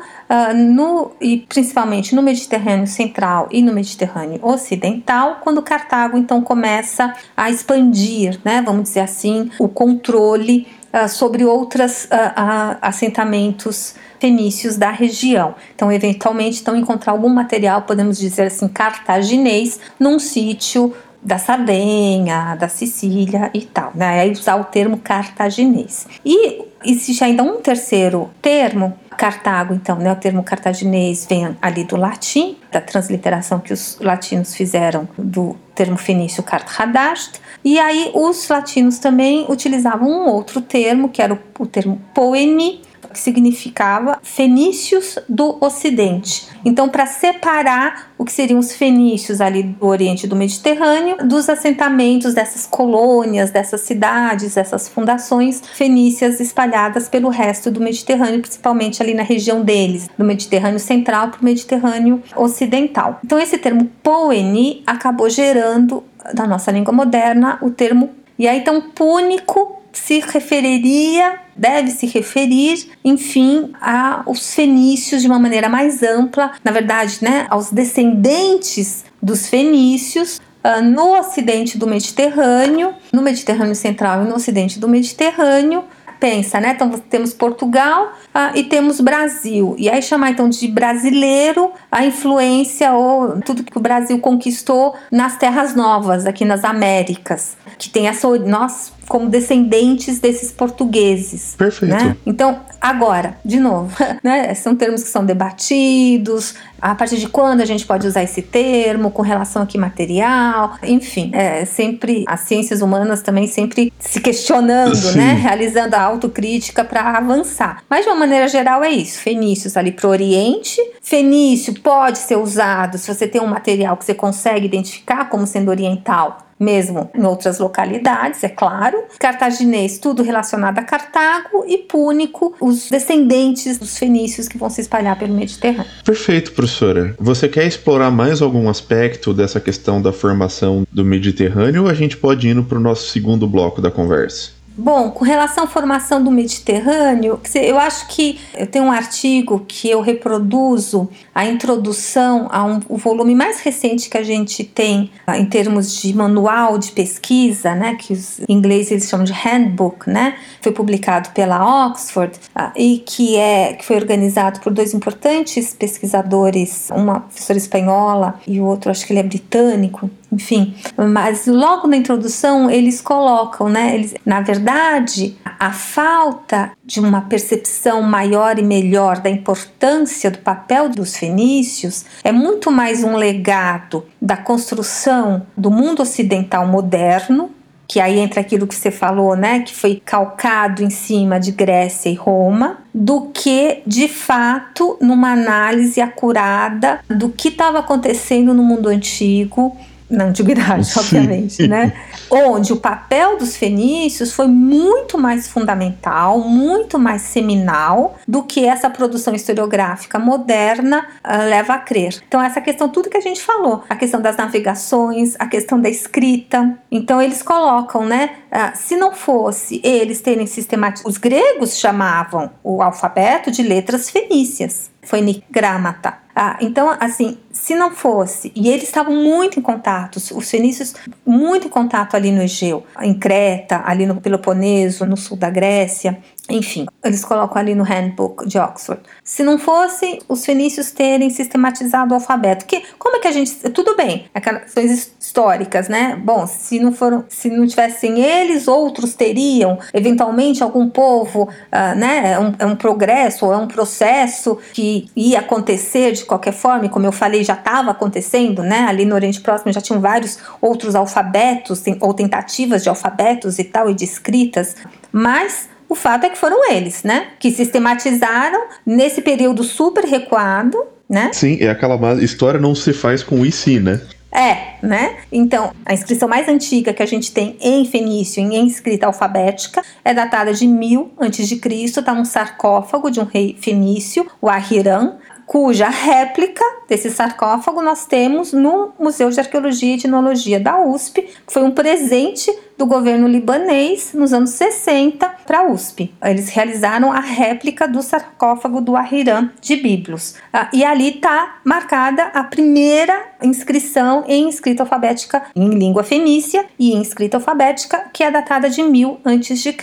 no, e principalmente no Mediterrâneo Central e no Mediterrâneo Ocidental, quando Cartago então começa a expandir, né? Vamos dizer assim, o controle uh, sobre outros uh, assentamentos fenícios da região. Então, eventualmente, então, encontrar algum material, podemos dizer assim, cartaginês, num sítio da Sardenha, da Sicília e tal, né? Aí usar o termo cartaginês. E existe ainda um terceiro termo, Cartago, então, né? O termo cartaginês vem ali do latim, da transliteração que os latinos fizeram do termo fenício Carthadast, e aí os latinos também utilizavam um outro termo, que era o, o termo poemi, que significava fenícios do Ocidente. Então, para separar o que seriam os fenícios ali do Oriente do Mediterrâneo dos assentamentos dessas colônias, dessas cidades, dessas fundações fenícias espalhadas pelo resto do Mediterrâneo, principalmente ali na região deles, do Mediterrâneo Central para o Mediterrâneo Ocidental. Então, esse termo poeni acabou gerando, na nossa língua moderna, o termo. E aí, então, púnico se referiria, deve se referir, enfim, aos fenícios de uma maneira mais ampla, na verdade, né, aos descendentes dos fenícios uh, no ocidente do Mediterrâneo, no Mediterrâneo Central e no ocidente do Mediterrâneo, pensa, né? Então temos Portugal ah, e temos Brasil. E aí chamar então de brasileiro a influência ou tudo que o Brasil conquistou nas terras novas, aqui nas Américas, que tem essa nós como descendentes desses portugueses. Perfeito. Né? Então, agora, de novo, [laughs] né? são termos que são debatidos, a partir de quando a gente pode usar esse termo, com relação a que material, enfim, é sempre as ciências humanas também sempre se questionando, né? Sim. né? Realizando a autocrítica para avançar. Mas de uma maneira geral é isso. Fenícios ali para o Oriente. Fenício pode ser usado se você tem um material que você consegue identificar como sendo oriental mesmo em outras localidades, é claro. Cartaginês, tudo relacionado a Cartago, e Púnico, os descendentes dos fenícios que vão se espalhar pelo Mediterrâneo. Perfeito, professora. Você quer explorar mais algum aspecto dessa questão da formação do Mediterrâneo ou a gente pode ir para o nosso segundo bloco da conversa? Bom, com relação à formação do Mediterrâneo, eu acho que eu tenho um artigo que eu reproduzo a introdução a um, o volume mais recente que a gente tem ah, em termos de manual de pesquisa, né, que os ingleses eles chamam de handbook, né, foi publicado pela Oxford uh, e que é que foi organizado por dois importantes pesquisadores, uma professora espanhola e o outro acho que ele é britânico, enfim, mas logo na introdução eles colocam, né? Eles, na verdade, a falta de uma percepção maior e melhor da importância do papel dos fenícios é muito mais um legado da construção do mundo ocidental moderno que aí entra aquilo que você falou, né, que foi calcado em cima de Grécia e Roma, do que de fato numa análise acurada do que estava acontecendo no mundo antigo na antiguidade, Sim. obviamente, né? Onde o papel dos fenícios foi muito mais fundamental, muito mais seminal do que essa produção historiográfica moderna uh, leva a crer. Então essa questão, tudo que a gente falou, a questão das navegações, a questão da escrita. Então eles colocam, né? Uh, se não fosse eles terem sistematizado, os gregos chamavam o alfabeto de letras fenícias, foi nigrâmata. Ah, então, assim, se não fosse, e eles estavam muito em contato, os fenícios muito em contato ali no Egeu, em Creta, ali no Peloponeso, no sul da Grécia, enfim, eles colocam ali no Handbook de Oxford. Se não fosse os fenícios terem sistematizado o alfabeto, que como é que a gente, tudo bem, aquelas questões históricas, né? Bom, se não foram, se não tivessem eles, outros teriam, eventualmente algum povo, uh, né? É um, é um progresso ou é um processo que ia acontecer de qualquer forma, e como eu falei, já estava acontecendo, né? Ali no Oriente Próximo já tinham vários outros alfabetos ou tentativas de alfabetos e tal e de escritas, mas o fato é que foram eles, né? Que sistematizaram nesse período super recuado, né? Sim, é aquela história não se faz com e si, né? É, né? Então, a inscrição mais antiga que a gente tem em fenício, em escrita alfabética, é datada de 1000 a.C., está num sarcófago de um rei fenício, o Ahiram, cuja réplica desse sarcófago nós temos no Museu de Arqueologia e Etnologia da USP, que foi um presente do governo libanês nos anos 60 para a USP. Eles realizaram a réplica do sarcófago do Ahiram de Biblos. Ah, e ali está marcada a primeira inscrição em escrita alfabética em língua fenícia e em escrita alfabética, que é datada de 1000 a.C.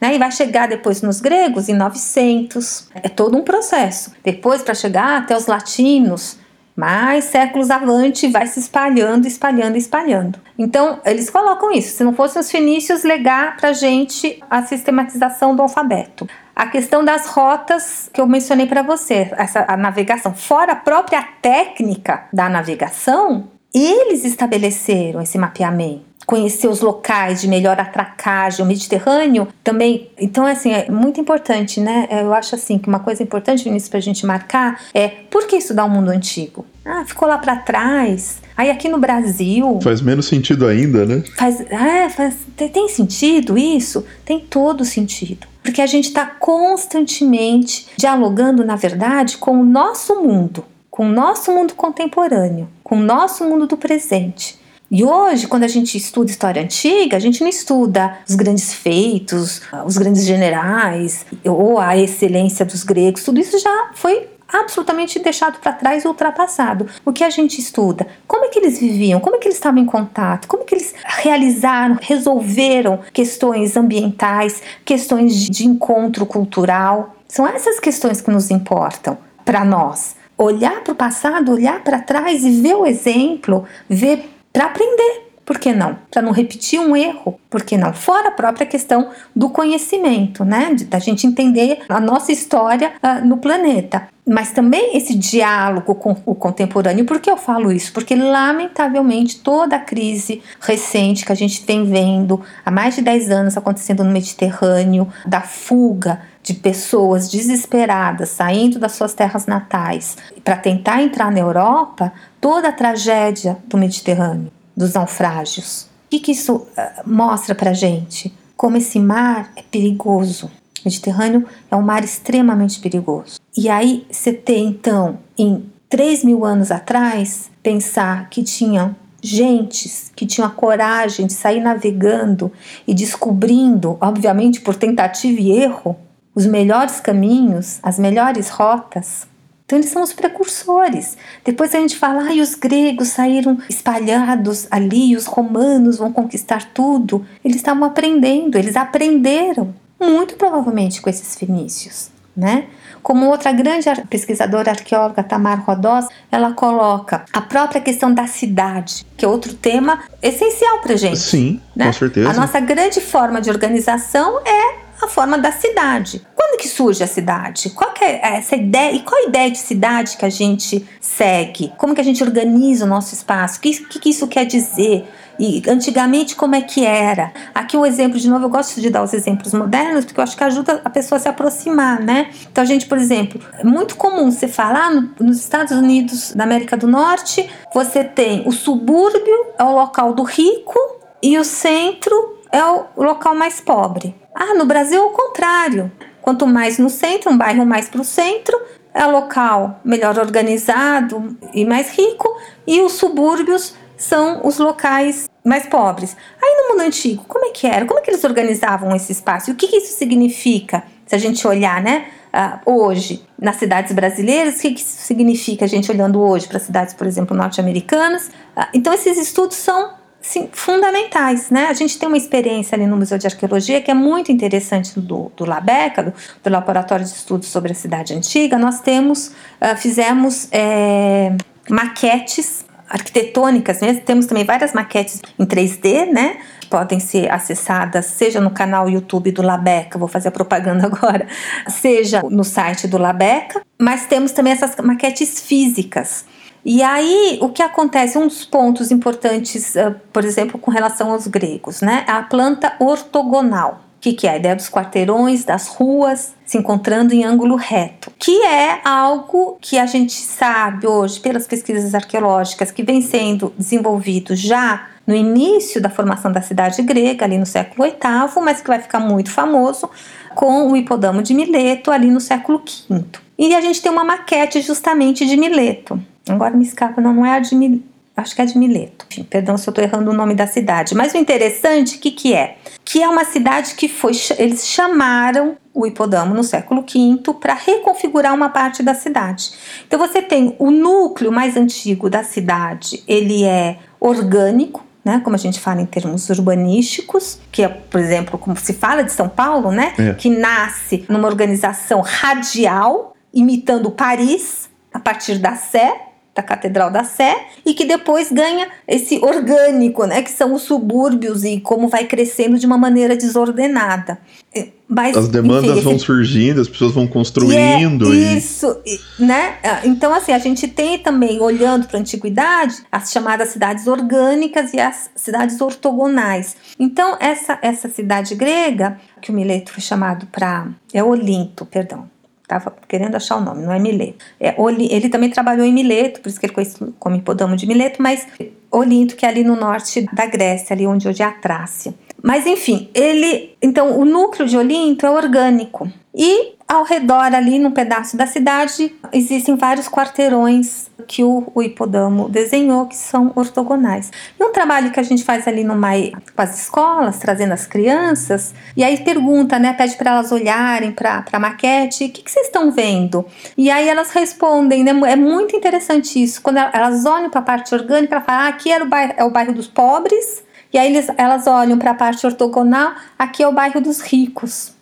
Né? E vai chegar depois nos gregos em 900. É todo um processo. Depois, para chegar até os latinos, mais séculos avante vai se espalhando, espalhando, espalhando. Então, eles colocam isso. Se não fossem os fenícios, legar para gente a sistematização do alfabeto. A questão das rotas que eu mencionei para você, essa, a navegação, fora a própria técnica da navegação, eles estabeleceram esse mapeamento conhecer os locais de melhor atracagem, o Mediterrâneo também. Então, assim, é muito importante, né? Eu acho assim que uma coisa importante, Vinícius, para a gente marcar é por que estudar o mundo antigo? Ah, ficou lá para trás. Aí aqui no Brasil. Faz menos sentido ainda, né? Faz, é, faz, tem sentido isso? Tem todo sentido. Porque a gente está constantemente dialogando, na verdade, com o nosso mundo, com o nosso mundo contemporâneo, com o nosso mundo do presente. E hoje, quando a gente estuda história antiga, a gente não estuda os grandes feitos, os grandes generais ou a excelência dos gregos, tudo isso já foi absolutamente deixado para trás e ultrapassado. O que a gente estuda? Como é que eles viviam? Como é que eles estavam em contato? Como é que eles realizaram, resolveram questões ambientais, questões de encontro cultural? São essas questões que nos importam para nós. Olhar para o passado, olhar para trás e ver o exemplo, ver para aprender. Por que não? Para não repetir um erro. Por que não? Fora a própria questão do conhecimento, né? Da gente entender a nossa história uh, no planeta. Mas também esse diálogo com o contemporâneo. Por que eu falo isso? Porque, lamentavelmente, toda a crise recente que a gente vem vendo há mais de 10 anos acontecendo no Mediterrâneo, da fuga de pessoas desesperadas saindo das suas terras natais para tentar entrar na Europa, toda a tragédia do Mediterrâneo, dos naufrágios. O que, que isso uh, mostra para gente? Como esse mar é perigoso. O Mediterrâneo é um mar extremamente perigoso. E aí você tem, então, em 3 mil anos atrás, pensar que tinham gentes que tinham a coragem de sair navegando e descobrindo, obviamente por tentativa e erro, os melhores caminhos, as melhores rotas. Então eles são os precursores. Depois a gente fala, ah, os gregos saíram espalhados ali, os romanos vão conquistar tudo. Eles estavam aprendendo, eles aprenderam, muito provavelmente com esses fenícios, né? Como outra grande pesquisadora arqueóloga, Tamar Rodós, ela coloca a própria questão da cidade, que é outro tema essencial para gente. Sim, né? com certeza. A nossa grande forma de organização é a forma da cidade. Quando que surge a cidade? Qual é essa ideia? E qual a ideia de cidade que a gente segue? Como que a gente organiza o nosso espaço? O que, que, que isso quer dizer? E antigamente como é que era? Aqui um exemplo de novo, eu gosto de dar os exemplos modernos porque eu acho que ajuda a pessoa a se aproximar, né? Então a gente, por exemplo, é muito comum você falar no, nos Estados Unidos da América do Norte, você tem o subúrbio é o local do rico e o centro é o local mais pobre. Ah, no Brasil é o contrário. Quanto mais no centro, um bairro mais para o centro, é local melhor organizado e mais rico, e os subúrbios são os locais mais pobres. Aí no mundo antigo, como é que era? Como é que eles organizavam esse espaço? O que, que isso significa? Se a gente olhar, né, uh, hoje nas cidades brasileiras, o que, que isso significa a gente olhando hoje para cidades, por exemplo, norte-americanas? Uh, então esses estudos são sim, fundamentais, né? A gente tem uma experiência ali no Museu de Arqueologia que é muito interessante do, do LABECA, do, do Laboratório de Estudos sobre a Cidade Antiga. Nós temos, uh, fizemos é, maquetes arquitetônicas mesmo. Temos também várias maquetes em 3D, né? Podem ser acessadas, seja no canal YouTube do Labeca, vou fazer a propaganda [laughs] agora, seja no site do Labeca, mas temos também essas maquetes físicas. E aí, o que acontece? Dos pontos importantes, uh, por exemplo, com relação aos gregos, né? A planta ortogonal. O que, que é? A ideia dos quarteirões, das ruas se encontrando em ângulo reto, que é algo que a gente sabe hoje, pelas pesquisas arqueológicas, que vem sendo desenvolvido já no início da formação da cidade grega, ali no século VIII, mas que vai ficar muito famoso com o hipodamo de Mileto, ali no século V. E a gente tem uma maquete justamente de Mileto. Agora me escapa, não, não é a de Mileto. Acho que é de Mileto. Enfim, perdão se eu estou errando o nome da cidade. Mas o interessante, o que, que é? Que é uma cidade que foi. Eles chamaram o hipodamo no século V para reconfigurar uma parte da cidade. Então você tem o núcleo mais antigo da cidade, ele é orgânico, né, como a gente fala em termos urbanísticos, que é, por exemplo, como se fala de São Paulo, né, é. que nasce numa organização radial, imitando Paris, a partir da Sé, da Catedral da Sé, e que depois ganha esse orgânico, né, que são os subúrbios e como vai crescendo de uma maneira desordenada. É, mas, as demandas enfim, vão surgindo, as pessoas vão construindo. É e... Isso, né? Ah, então, assim, a gente tem também, olhando para a antiguidade, as chamadas cidades orgânicas e as cidades ortogonais. Então, essa, essa cidade grega, que o Mileto foi chamado para. É Olinto, perdão Estava querendo achar o nome, não é Mileto. É, ele também trabalhou em Mileto, por isso que ele conhece como hipodamo de Mileto, mas Olinto, que é ali no norte da Grécia, ali onde hoje é a Trácia. Mas enfim, ele. Então, o núcleo de Olinto é orgânico. E ao redor ali, num pedaço da cidade, existem vários quarteirões que o, o hipodamo desenhou, que são ortogonais. E um trabalho que a gente faz ali no MAI com as escolas, trazendo as crianças, e aí pergunta, né, pede para elas olharem para a maquete, o que, que vocês estão vendo? E aí elas respondem, né, é muito interessante isso, quando elas olham para a parte orgânica, elas falam, ah, aqui era o bairro, é o bairro dos pobres, e aí eles, elas olham para a parte ortogonal, aqui é o bairro dos ricos.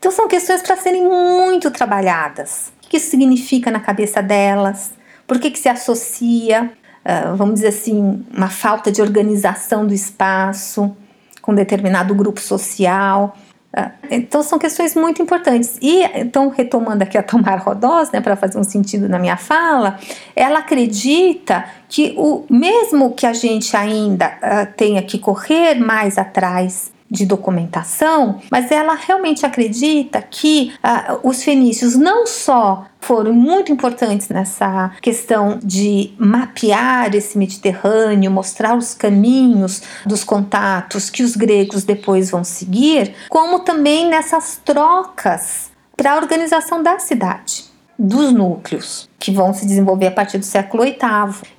Então são questões para serem muito trabalhadas. O que isso significa na cabeça delas? Por que, que se associa, uh, vamos dizer assim, uma falta de organização do espaço com determinado grupo social? Uh, então são questões muito importantes. E então retomando aqui a Tomar Rodós, né, para fazer um sentido na minha fala, ela acredita que o mesmo que a gente ainda uh, tenha que correr mais atrás de documentação, mas ela realmente acredita que uh, os fenícios não só foram muito importantes nessa questão de mapear esse Mediterrâneo, mostrar os caminhos dos contatos que os gregos depois vão seguir, como também nessas trocas para a organização da cidade dos núcleos que vão se desenvolver a partir do século VIII.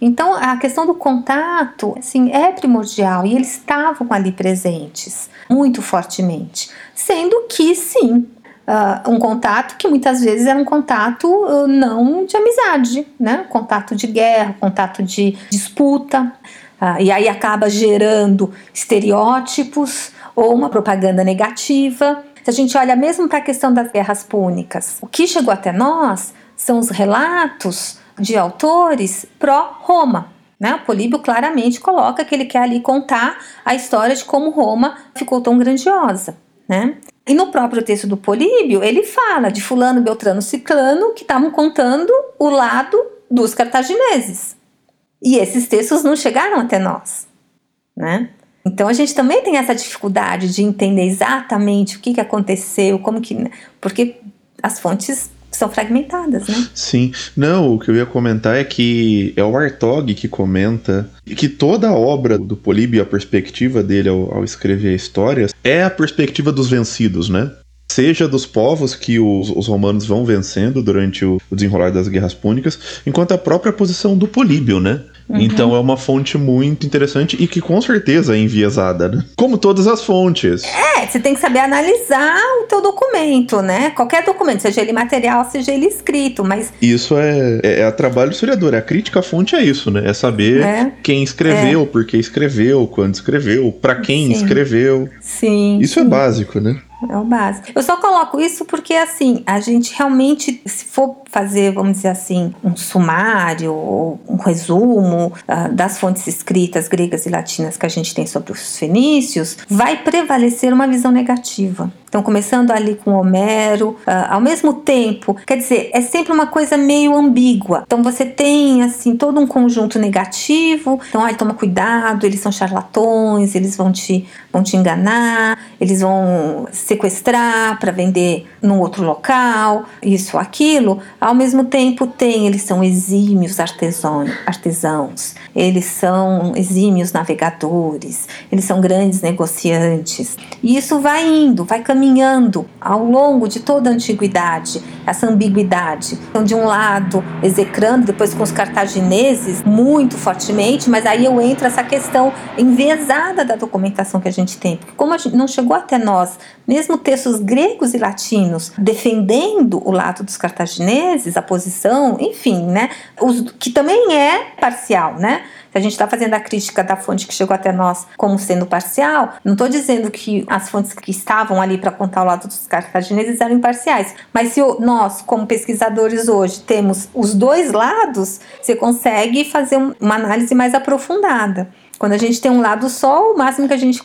Então, a questão do contato, assim, é primordial e eles estavam ali presentes muito fortemente, sendo que sim, Uh, um contato que muitas vezes era um contato uh, não de amizade, né? Contato de guerra, contato de disputa, uh, e aí acaba gerando estereótipos ou uma propaganda negativa. Se a gente olha mesmo para a questão das guerras púnicas, o que chegou até nós são os relatos de autores pró-Roma. Né? O Políbio claramente coloca que ele quer ali contar a história de como Roma ficou tão grandiosa. Né? E no próprio texto do Políbio, ele fala de Fulano, Beltrano, Ciclano que estavam contando o lado dos cartagineses. E esses textos não chegaram até nós. Né? Então a gente também tem essa dificuldade de entender exatamente o que, que aconteceu, como que. Porque as fontes são fragmentadas, né? Sim. Não, o que eu ia comentar é que é o Artog que comenta que toda a obra do Políbio, a perspectiva dele ao, ao escrever histórias, é a perspectiva dos vencidos, né? seja dos povos que os, os, romanos vão vencendo durante o desenrolar das guerras púnicas, enquanto a própria posição do Políbio, né? Uhum. Então é uma fonte muito interessante e que com certeza é enviesada, né? Como todas as fontes. É, você tem que saber analisar o teu documento, né? Qualquer documento, seja ele material, seja ele escrito, mas... Isso é, é, é trabalho do historiador, é a crítica à fonte é isso, né? É saber é. quem escreveu, é. por que escreveu, quando escreveu, para quem sim. escreveu. Sim. Isso sim. é básico, né? É o básico. Eu só coloco isso porque, assim, a gente realmente, se for fazer, vamos dizer assim, um sumário um resumo uh, das fontes escritas gregas e latinas que a gente tem sobre os fenícios, vai prevalecer uma visão negativa. Então, começando ali com Homero, uh, ao mesmo tempo, quer dizer, é sempre uma coisa meio ambígua. Então, você tem, assim, todo um conjunto negativo. Então, ai, toma cuidado, eles são charlatões, eles vão te, vão te enganar, eles vão sequestrar para vender num outro local, isso, aquilo. Ao mesmo tempo, tem, eles são exímios artesãos, eles são exímios navegadores, eles são grandes negociantes. E isso vai indo, vai caminhando ao longo de toda a antiguidade, essa ambiguidade. Então, de um lado, execrando, depois com os cartagineses, muito fortemente, mas aí eu entro essa questão enviesada da documentação que a gente tem. Porque como gente não chegou até nós, mesmo textos gregos e latinos defendendo o lado dos cartagineses, a posição, enfim, né, os, que também é parcial, né? Se a gente está fazendo a crítica da fonte que chegou até nós como sendo parcial, não estou dizendo que as fontes que estavam ali para contar o lado dos cartagineses eram imparciais. Mas se nós, como pesquisadores hoje, temos os dois lados, você consegue fazer uma análise mais aprofundada. Quando a gente tem um lado só, o máximo que a gente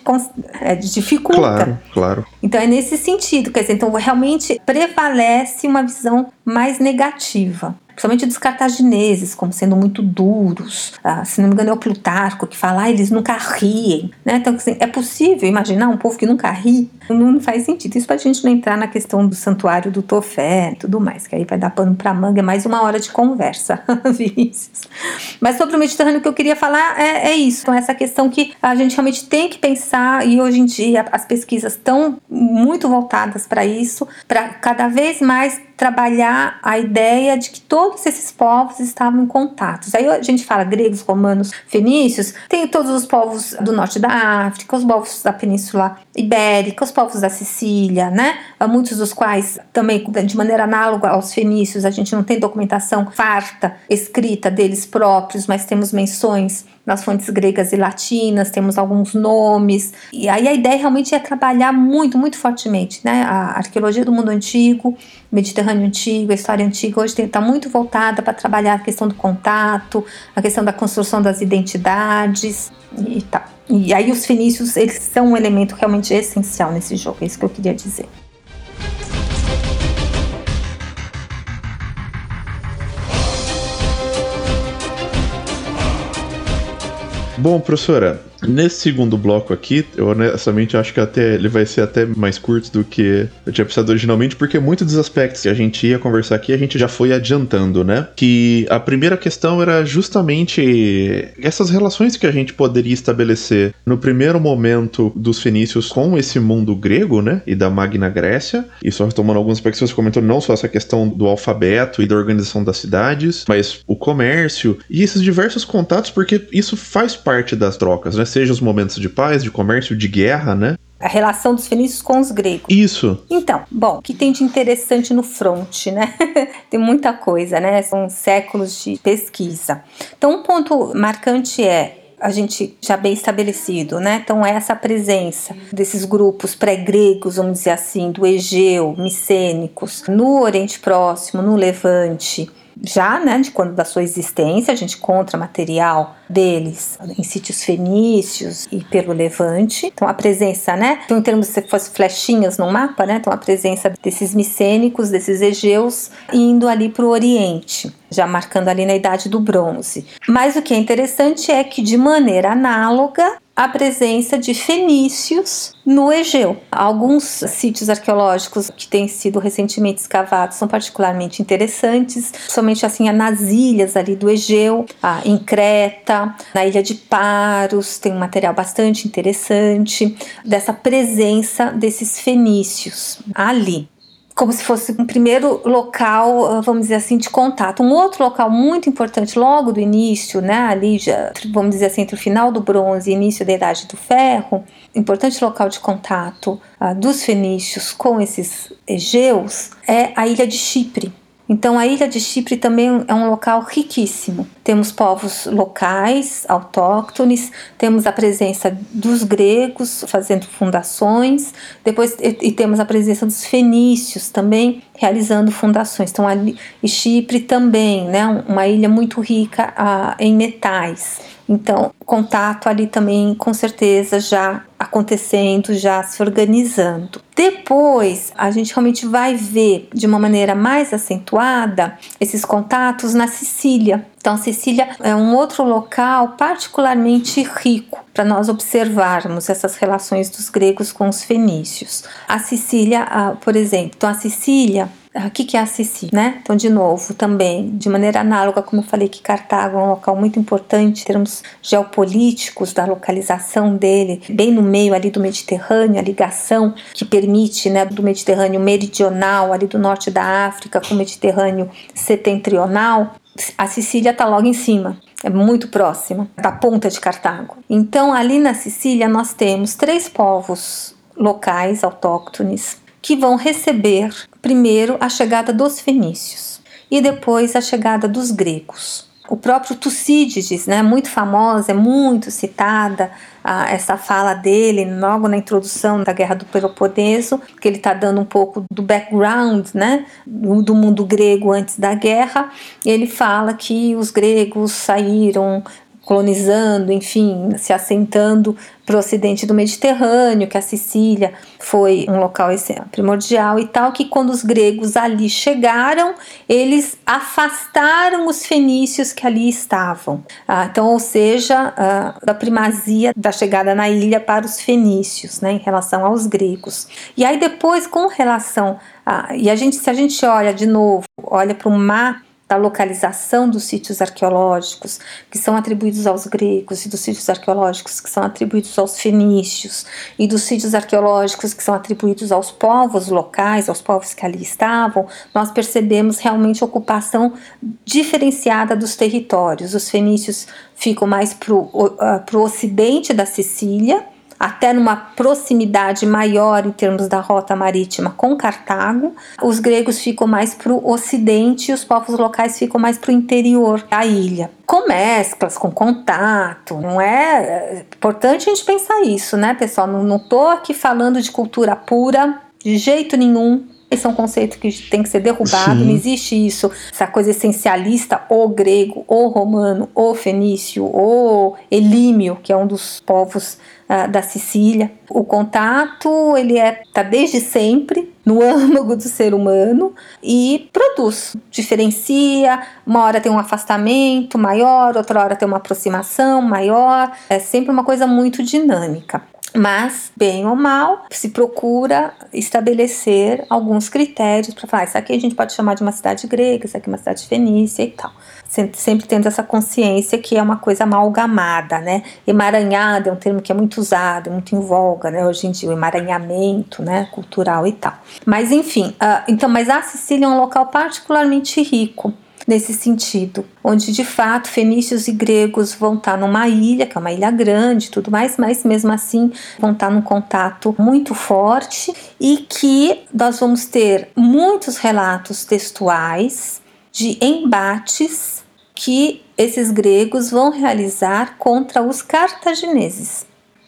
é, dificulta. Claro, claro. Então é nesse sentido, quer dizer, então realmente prevalece uma visão mais negativa principalmente dos cartagineses, como sendo muito duros. Ah, se não me engano, é o Plutarco que fala, ah, eles nunca riem. Né? Então, assim, é possível imaginar um povo que nunca ri? Não faz sentido. Isso para a gente não entrar na questão do santuário do Tofé e tudo mais, que aí vai dar pano para manga, é mais uma hora de conversa, [laughs] Vinícius. Mas sobre o Mediterrâneo, o que eu queria falar é, é isso. Então, essa questão que a gente realmente tem que pensar, e hoje em dia as pesquisas estão muito voltadas para isso, para cada vez mais trabalhar a ideia de que todos esses povos estavam em contatos. Aí a gente fala gregos, romanos, fenícios, tem todos os povos do norte da África, os povos da Península Ibérica, os povos da Sicília, né? Muitos dos quais também de maneira análoga aos fenícios, a gente não tem documentação farta escrita deles próprios, mas temos menções nas fontes gregas e latinas, temos alguns nomes. E aí a ideia realmente é trabalhar muito, muito fortemente, né? A arqueologia do mundo antigo, Mediterrâneo antigo, a história antiga hoje está muito voltada para trabalhar a questão do contato, a questão da construção das identidades e tal. E aí os fenícios, eles são um elemento realmente essencial nesse jogo, é isso que eu queria dizer. Bom, professora, Nesse segundo bloco aqui, eu honestamente acho que até ele vai ser até mais curto do que eu tinha pensado originalmente, porque muitos dos aspectos que a gente ia conversar aqui a gente já foi adiantando, né? Que a primeira questão era justamente essas relações que a gente poderia estabelecer no primeiro momento dos fenícios com esse mundo grego, né? E da Magna Grécia. E só retomando alguns aspectos que você comentou, não só essa questão do alfabeto e da organização das cidades, mas o comércio e esses diversos contatos, porque isso faz parte das trocas, né? Seja os momentos de paz, de comércio, de guerra, né? A relação dos fenícios com os gregos. Isso. Então, bom, o que tem de interessante no fronte, né? [laughs] tem muita coisa, né? São séculos de pesquisa. Então, um ponto marcante é a gente já bem estabelecido, né? Então, essa presença desses grupos pré-gregos, vamos dizer assim, do Egeu, micênicos, no Oriente Próximo, no Levante, já, né, de quando da sua existência, a gente encontra material deles em sítios fenícios e pelo Levante. Então a presença, né, então em termos se fosse flechinhas no mapa, né, então a presença desses micênicos, desses egeus indo ali para o Oriente, já marcando ali na Idade do Bronze. Mas o que é interessante é que de maneira análoga a presença de fenícios no Egeu. Alguns sítios arqueológicos que têm sido recentemente escavados são particularmente interessantes, somente assim nas ilhas ali do Egeu, em Creta, na ilha de Paros, tem um material bastante interessante dessa presença desses fenícios ali. Como se fosse um primeiro local, ah, vamos dizer assim, de contato. Um outro local muito importante logo do início, né, ali já, vamos dizer assim, entre o final do bronze e início da idade do ferro, importante local de contato uh, dos fenícios com esses egeus é a ilha de Chipre. Então, a ilha de Chipre também é um local riquíssimo. Temos povos locais, autóctones, temos a presença dos gregos fazendo fundações, depois e, e temos a presença dos fenícios também realizando fundações. Então, ali, e Chipre também, né, uma ilha muito rica a, em metais. Então, contato ali também, com certeza, já acontecendo, já se organizando. Depois, a gente realmente vai ver de uma maneira mais acentuada esses contatos na Sicília. Então, a Sicília é um outro local particularmente rico para nós observarmos essas relações dos gregos com os fenícios. A Sicília, ah, por exemplo, então a Sicília o que é a Sicília, né? Então, de novo, também, de maneira análoga, como eu falei que Cartago é um local muito importante em termos geopolíticos, da localização dele, bem no meio ali do Mediterrâneo, a ligação que permite, né, do Mediterrâneo meridional, ali do norte da África, com o Mediterrâneo setentrional, a Sicília está logo em cima, é muito próxima da ponta de Cartago. Então, ali na Sicília, nós temos três povos locais autóctones que vão receber primeiro a chegada dos fenícios e depois a chegada dos gregos. O próprio Tucídides, né, muito famosa, é muito citada a, essa fala dele logo na introdução da Guerra do Peloponeso, que ele está dando um pouco do background né, do, do mundo grego antes da guerra. Ele fala que os gregos saíram colonizando, enfim, se assentando para o ocidente do Mediterrâneo, que a Sicília foi um local primordial e tal, que quando os gregos ali chegaram, eles afastaram os fenícios que ali estavam. Ah, então, ou seja, ah, da primazia da chegada na ilha para os fenícios, né, em relação aos gregos. E aí depois, com relação a, e a gente, se a gente olha de novo, olha para o mar da localização dos sítios arqueológicos que são atribuídos aos gregos e dos sítios arqueológicos que são atribuídos aos fenícios e dos sítios arqueológicos que são atribuídos aos povos locais, aos povos que ali estavam, nós percebemos realmente ocupação diferenciada dos territórios. Os fenícios ficam mais para o uh, ocidente da Sicília, até numa proximidade maior em termos da rota marítima com Cartago. Os gregos ficam mais para o ocidente e os povos locais ficam mais para o interior da ilha. Com mesclas, com contato, não é? é importante a gente pensar isso, né, pessoal? Não estou aqui falando de cultura pura, de jeito nenhum. Esse é um conceito que tem que ser derrubado, Sim. não existe isso, essa coisa essencialista, ou grego, ou romano, ou fenício, ou elímio, que é um dos povos uh, da Sicília. O contato, ele é tá desde sempre no [laughs] âmago do ser humano e produz, diferencia, uma hora tem um afastamento maior, outra hora tem uma aproximação maior, é sempre uma coisa muito dinâmica. Mas, bem ou mal, se procura estabelecer alguns critérios para falar, isso aqui a gente pode chamar de uma cidade grega, isso aqui é uma cidade fenícia e tal. Sempre, sempre tendo essa consciência que é uma coisa amalgamada, né? Emaranhada é um termo que é muito usado, muito em voga, né? Hoje em dia, o emaranhamento, né? Cultural e tal. Mas, enfim, uh, então, mas a Sicília é um local particularmente rico nesse sentido, onde de fato fenícios e gregos vão estar numa ilha, que é uma ilha grande, tudo mais, mas mesmo assim vão estar num contato muito forte e que nós vamos ter muitos relatos textuais de embates que esses gregos vão realizar contra os cartagineses.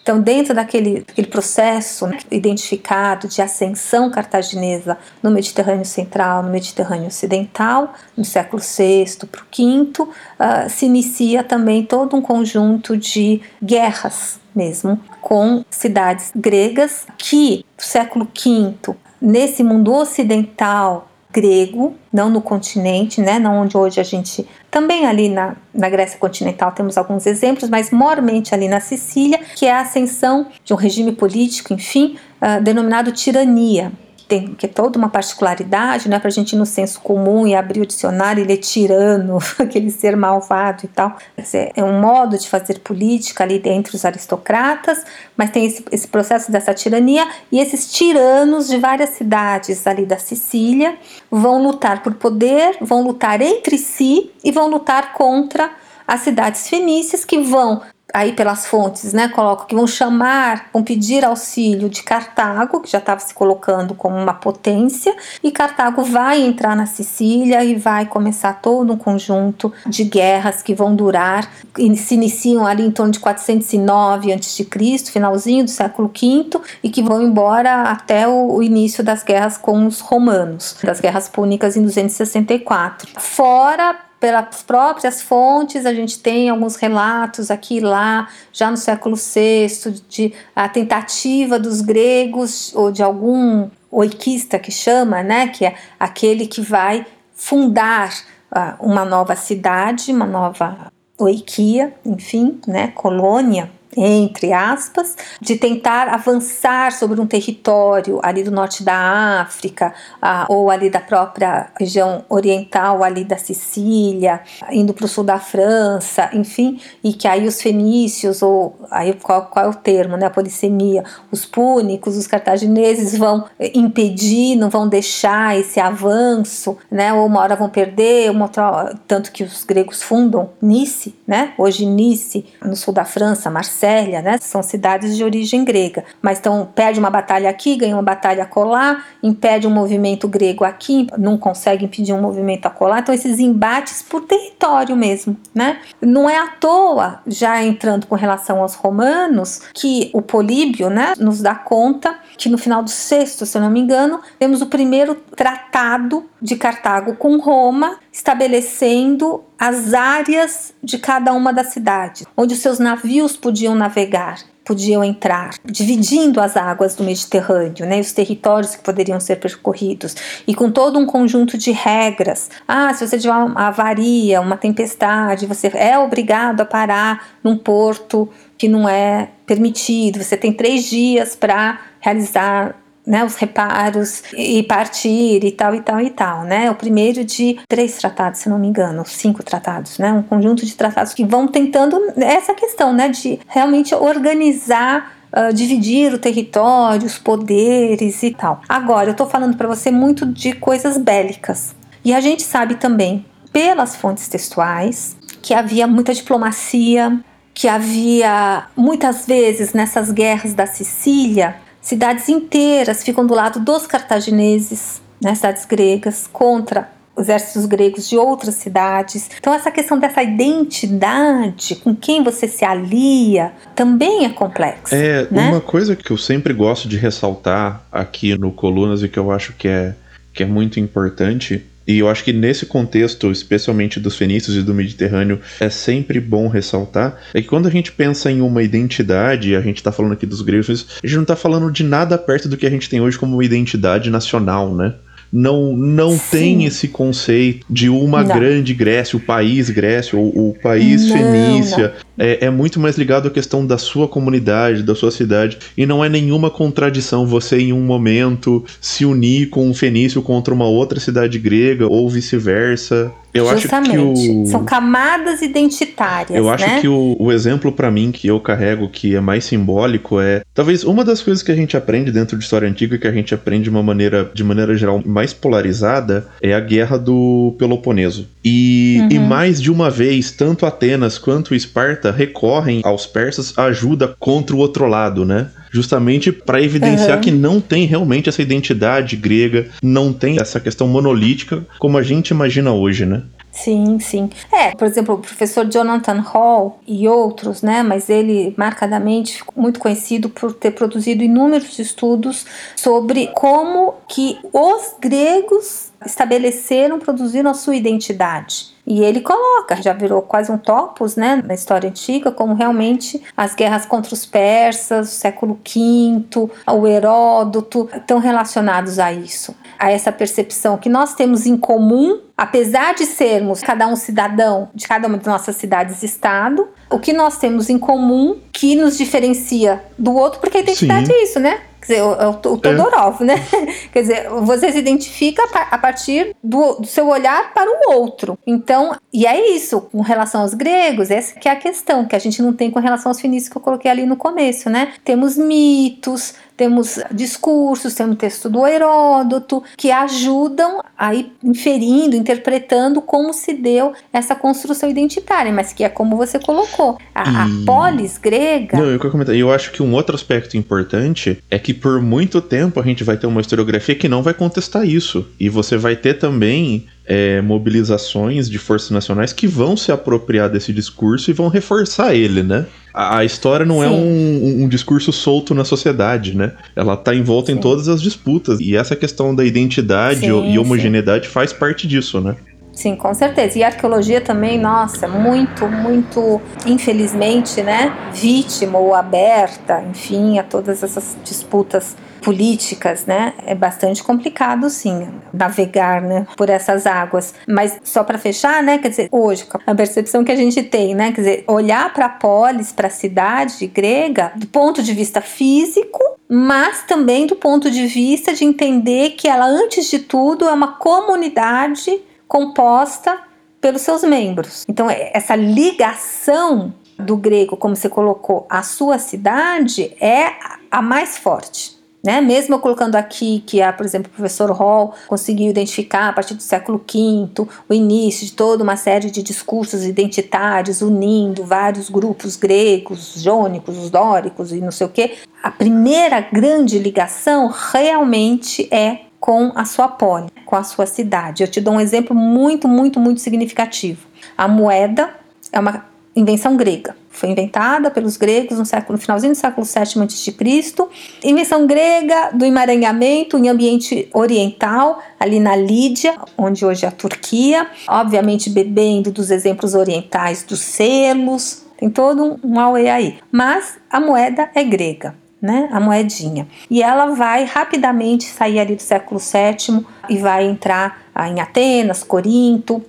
Então, dentro daquele, daquele processo né, identificado de ascensão cartaginesa no Mediterrâneo Central, no Mediterrâneo Ocidental, no século VI para o V, uh, se inicia também todo um conjunto de guerras mesmo com cidades gregas que, no século V, nesse mundo ocidental grego, não no continente, né, não onde hoje a gente também ali na, na Grécia continental temos alguns exemplos, mas mormente ali na Sicília, que é a ascensão de um regime político, enfim, uh, denominado tirania, tem que é toda uma particularidade, né, para a gente ir no senso comum e abrir o dicionário, ele é tirano, [laughs] aquele ser malvado e tal. Dizer, é um modo de fazer política ali dentro dos aristocratas, mas tem esse, esse processo dessa tirania e esses tiranos de várias cidades ali da Sicília vão lutar por poder, vão lutar entre si e vão lutar contra as cidades fenícias que vão aí pelas fontes, né, coloco que vão chamar, vão pedir auxílio de Cartago, que já estava se colocando como uma potência, e Cartago vai entrar na Sicília e vai começar todo um conjunto de guerras que vão durar, e se iniciam ali em torno de 409 a.C., finalzinho do século V, e que vão embora até o início das guerras com os romanos, das guerras púnicas em 264. Fora pelas próprias fontes, a gente tem alguns relatos aqui e lá, já no século VI, de a tentativa dos gregos ou de algum oikista que chama, né, que é aquele que vai fundar uh, uma nova cidade, uma nova oikia, enfim, né, colônia entre aspas, de tentar avançar sobre um território ali do norte da África, ah, ou ali da própria região oriental, ali da Sicília, indo para o sul da França, enfim, e que aí os fenícios, ou aí qual, qual é o termo, né, a polissemia, os púnicos, os cartagineses vão impedir, não vão deixar esse avanço, né, ou uma hora vão perder, uma outra, tanto que os gregos fundam Nice, né, hoje Nice, no sul da França, Marseille, Né? São cidades de origem grega. Mas então perde uma batalha aqui, ganha uma batalha colar, impede um movimento grego aqui, não consegue impedir um movimento a colar. Então esses embates por território mesmo, né? Não é à toa, já entrando com relação aos romanos, que o Políbio, né, nos dá conta que no final do sexto, se eu não me engano, temos o primeiro tratado de Cartago com Roma, estabelecendo as áreas de cada uma das cidades, onde os seus navios podiam navegar, podiam entrar, dividindo as águas do Mediterrâneo, né, os territórios que poderiam ser percorridos, e com todo um conjunto de regras. Ah, se você tiver uma avaria, uma tempestade, você é obrigado a parar num porto que não é permitido, você tem três dias para realizar né, os reparos e partir e tal e tal e tal, né? O primeiro de três tratados, se não me engano, cinco tratados, né? Um conjunto de tratados que vão tentando essa questão, né, de realmente organizar Uh, dividir o território, os poderes e tal. Agora, eu estou falando para você muito de coisas bélicas. E a gente sabe também, pelas fontes textuais, que havia muita diplomacia, que havia muitas vezes nessas guerras da Sicília Cidades inteiras ficam do lado dos cartagineses, né, cidades gregas, contra exércitos gregos de outras cidades. Então, essa questão dessa identidade, com quem você se alia, também é complexa. É, né? uma coisa que eu sempre gosto de ressaltar aqui no Colunas e que eu acho que é, que é muito importante e eu acho que nesse contexto, especialmente dos fenícios e do Mediterrâneo, é sempre bom ressaltar é que quando a gente pensa em uma identidade, a gente está falando aqui dos gregos, a gente não está falando de nada perto do que a gente tem hoje como uma identidade nacional, né? não, não tem esse conceito de uma não. grande Grécia, o país Grécia, ou o país não, Fenícia. Não. É, é muito mais ligado à questão da sua comunidade, da sua cidade, e não é nenhuma contradição você, em um momento, se unir com um fenício contra uma outra cidade grega, ou vice-versa. Eu Justamente. acho que o... São camadas identitárias. Eu acho né? que o, o exemplo para mim que eu carrego que é mais simbólico é talvez uma das coisas que a gente aprende dentro de história antiga que a gente aprende de uma maneira de maneira geral mais polarizada é a guerra do Peloponeso. E, uhum. e mais de uma vez, tanto Atenas quanto Esparta recorrem aos persas ajuda contra o outro lado, né? justamente para evidenciar uhum. que não tem realmente essa identidade grega, não tem essa questão monolítica como a gente imagina hoje, né? Sim, sim. É, por exemplo, o professor Jonathan Hall e outros, né? Mas ele marcadamente ficou muito conhecido por ter produzido inúmeros estudos sobre como que os gregos estabeleceram, produziram a sua identidade. E ele coloca, já virou quase um topos, né, na história antiga, como realmente as guerras contra os persas, o século V, o Heródoto, estão relacionados a isso, a essa percepção que nós temos em comum, apesar de sermos cada um cidadão de cada uma das nossas cidades-estado, o que nós temos em comum que nos diferencia do outro, porque a identidade Sim. é isso, né? Quer dizer, o, o, Todorov, é. né? [laughs] Quer dizer, você se identifica a partir do, do, seu olhar para o outro. Então, e é isso, com relação aos gregos, essa que é a questão, que a gente não tem com relação aos fenícios que eu coloquei ali no começo, né? Temos mitos, temos discursos, temos texto do Heródoto, que ajudam a ir inferindo, interpretando como se deu essa construção identitária, mas que é como você colocou. A, e... a polis grega. Não, eu, comentar, eu acho que um outro aspecto importante é que por muito tempo a gente vai ter uma historiografia que não vai contestar isso. E você vai ter também é, mobilizações de forças nacionais que vão se apropriar desse discurso e vão reforçar ele, né? A, a história não é Sim. é um, um, discurso solto na sociedade, né? Ela está envolta Sim. em todas as disputas. E essa questão da identidade sim, e homogeneidade faz parte disso, né? Sim, com certeza. E a arqueologia também, nossa, muito, muito, infelizmente, né? Vítima ou aberta, enfim, a todas essas disputas políticas, né? É bastante complicado, sim, navegar, né, por essas águas. Mas só para fechar, né? Quer dizer, hoje a percepção que a gente tem, né? Quer dizer, olhar para a polis, para a cidade grega, do ponto de vista físico, mas também do ponto de vista de entender que ela, antes de tudo, é uma comunidade composta pelos seus membros. Então, é, essa ligação do grego, como você colocou, à sua cidade é a mais forte. Né? Mesmo eu colocando aqui que, a, por exemplo, o professor Hall conseguiu identificar a partir do século V o início de toda uma série de discursos identitários unindo vários grupos gregos, jônicos, os dóricos e não sei o que, a primeira grande ligação realmente é com a sua poli, com a sua cidade. Eu te dou um exemplo muito, muito, muito significativo. A moeda é uma invenção grega. Foi inventada pelos gregos no, século, no finalzinho do século VII a.C. Invenção grega do emaranhamento em ambiente oriental, ali na Lídia, onde hoje é a Turquia. Obviamente bebendo dos exemplos orientais dos selos. Tem todo um, auê aí. Mas a moeda é grega. Né, a moedinha. E ela vai rapidamente sair ali do século VII e vai entrar ah, em Atenas, Corinto,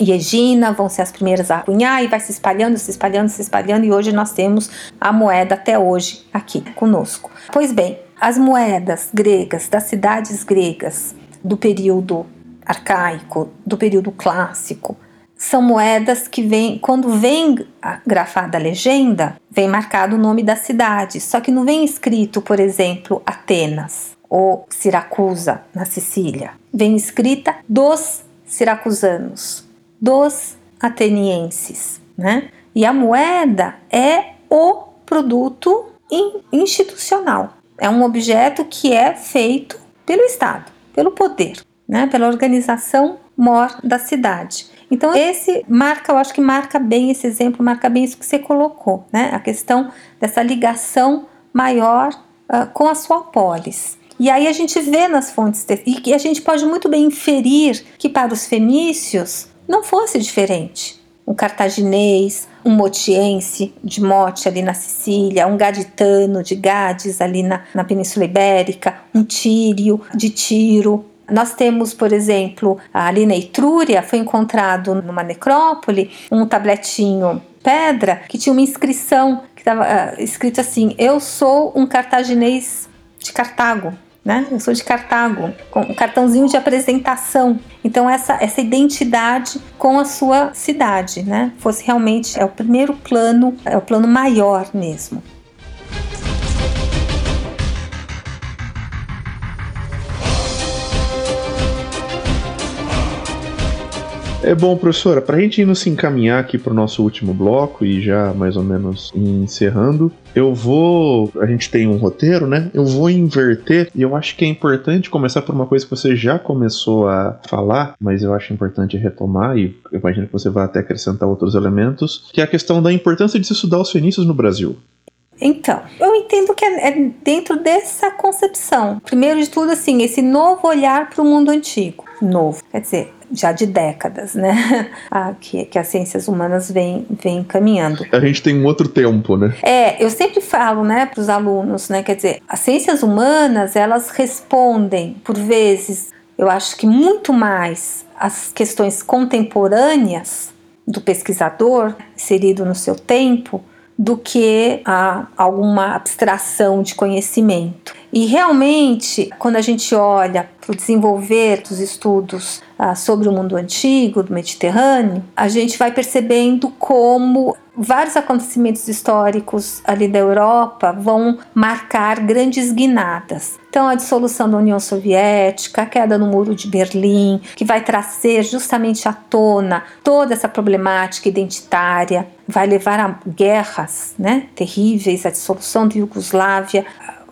e Egina vão ser as primeiras a cunhar e vai se espalhando, se espalhando, se espalhando e hoje nós temos a moeda até hoje aqui conosco. Pois bem, as moedas gregas das cidades gregas do período arcaico, do período clássico, são moedas que vem, quando vem grafada a legenda, vem marcado o nome da cidade, só que não vem escrito, por exemplo, Atenas ou Siracusa na Sicília. Vem escrita dos siracusanos, dos atenienses, né? E a moeda é o produto institucional. É um objeto que é feito pelo Estado, pelo poder, né? Pela organização mor da cidade. Então esse marca, eu acho que marca bem esse exemplo, marca bem isso que você colocou, né? A questão dessa ligação maior uh, com a sua polis. E aí a gente vê nas fontes e a gente pode muito bem inferir que para os fenícios não fosse diferente. Um cartaginês, um motiense de Mote ali na Sicília, um gaditano de Gades ali na, na Península Ibérica, um tírio de Tiro, nós temos, por exemplo, ali na Etrúria, foi encontrado numa necrópole um tabletinho pedra que tinha uma inscrição que estava uh, ah, escrito assim: Eu sou um cartaginês de Cartago né? Eu sou de Cartago, com um cartãozinho de apresentação. Então essa essa identidade com a sua cidade, né? Fosse realmente é o primeiro plano, é o plano maior mesmo. É bom, professora, para a gente se encaminhar aqui para o nosso último bloco e já mais ou menos encerrando, eu vou. A gente tem um roteiro, né? Eu vou inverter e eu acho que é importante começar por uma coisa que você já começou a falar, mas eu acho importante retomar e eu imagino que você vai até acrescentar outros elementos, que é a questão da importância de se estudar os fenícios no Brasil. Então, eu entendo que é, é dentro dessa concepção. Primeiro de tudo, assim, esse novo olhar para o mundo antigo. Novo. Quer dizer, já de décadas, né? [laughs] Ah, que, que as ciências humanas vêm vem caminhando. A gente tem um outro tempo, né? É, eu sempre falo, né, para os alunos, né? Quer dizer, as ciências humanas elas respondem, por vezes, eu acho que muito mais as questões contemporâneas do pesquisador inserido no seu tempo do que a alguma abstração de conhecimento. E realmente, quando a gente olha para o desenvolver dos estudos ah, sobre o mundo antigo, do Mediterrâneo, a gente vai percebendo como vários acontecimentos históricos ali da Europa vão marcar grandes guinadas. Então, a dissolução da União Soviética, a queda do Muro de Berlim, que vai trazer justamente à tona toda essa problemática identitária, vai levar a guerras né, terríveis, a dissolução da Iugoslávia,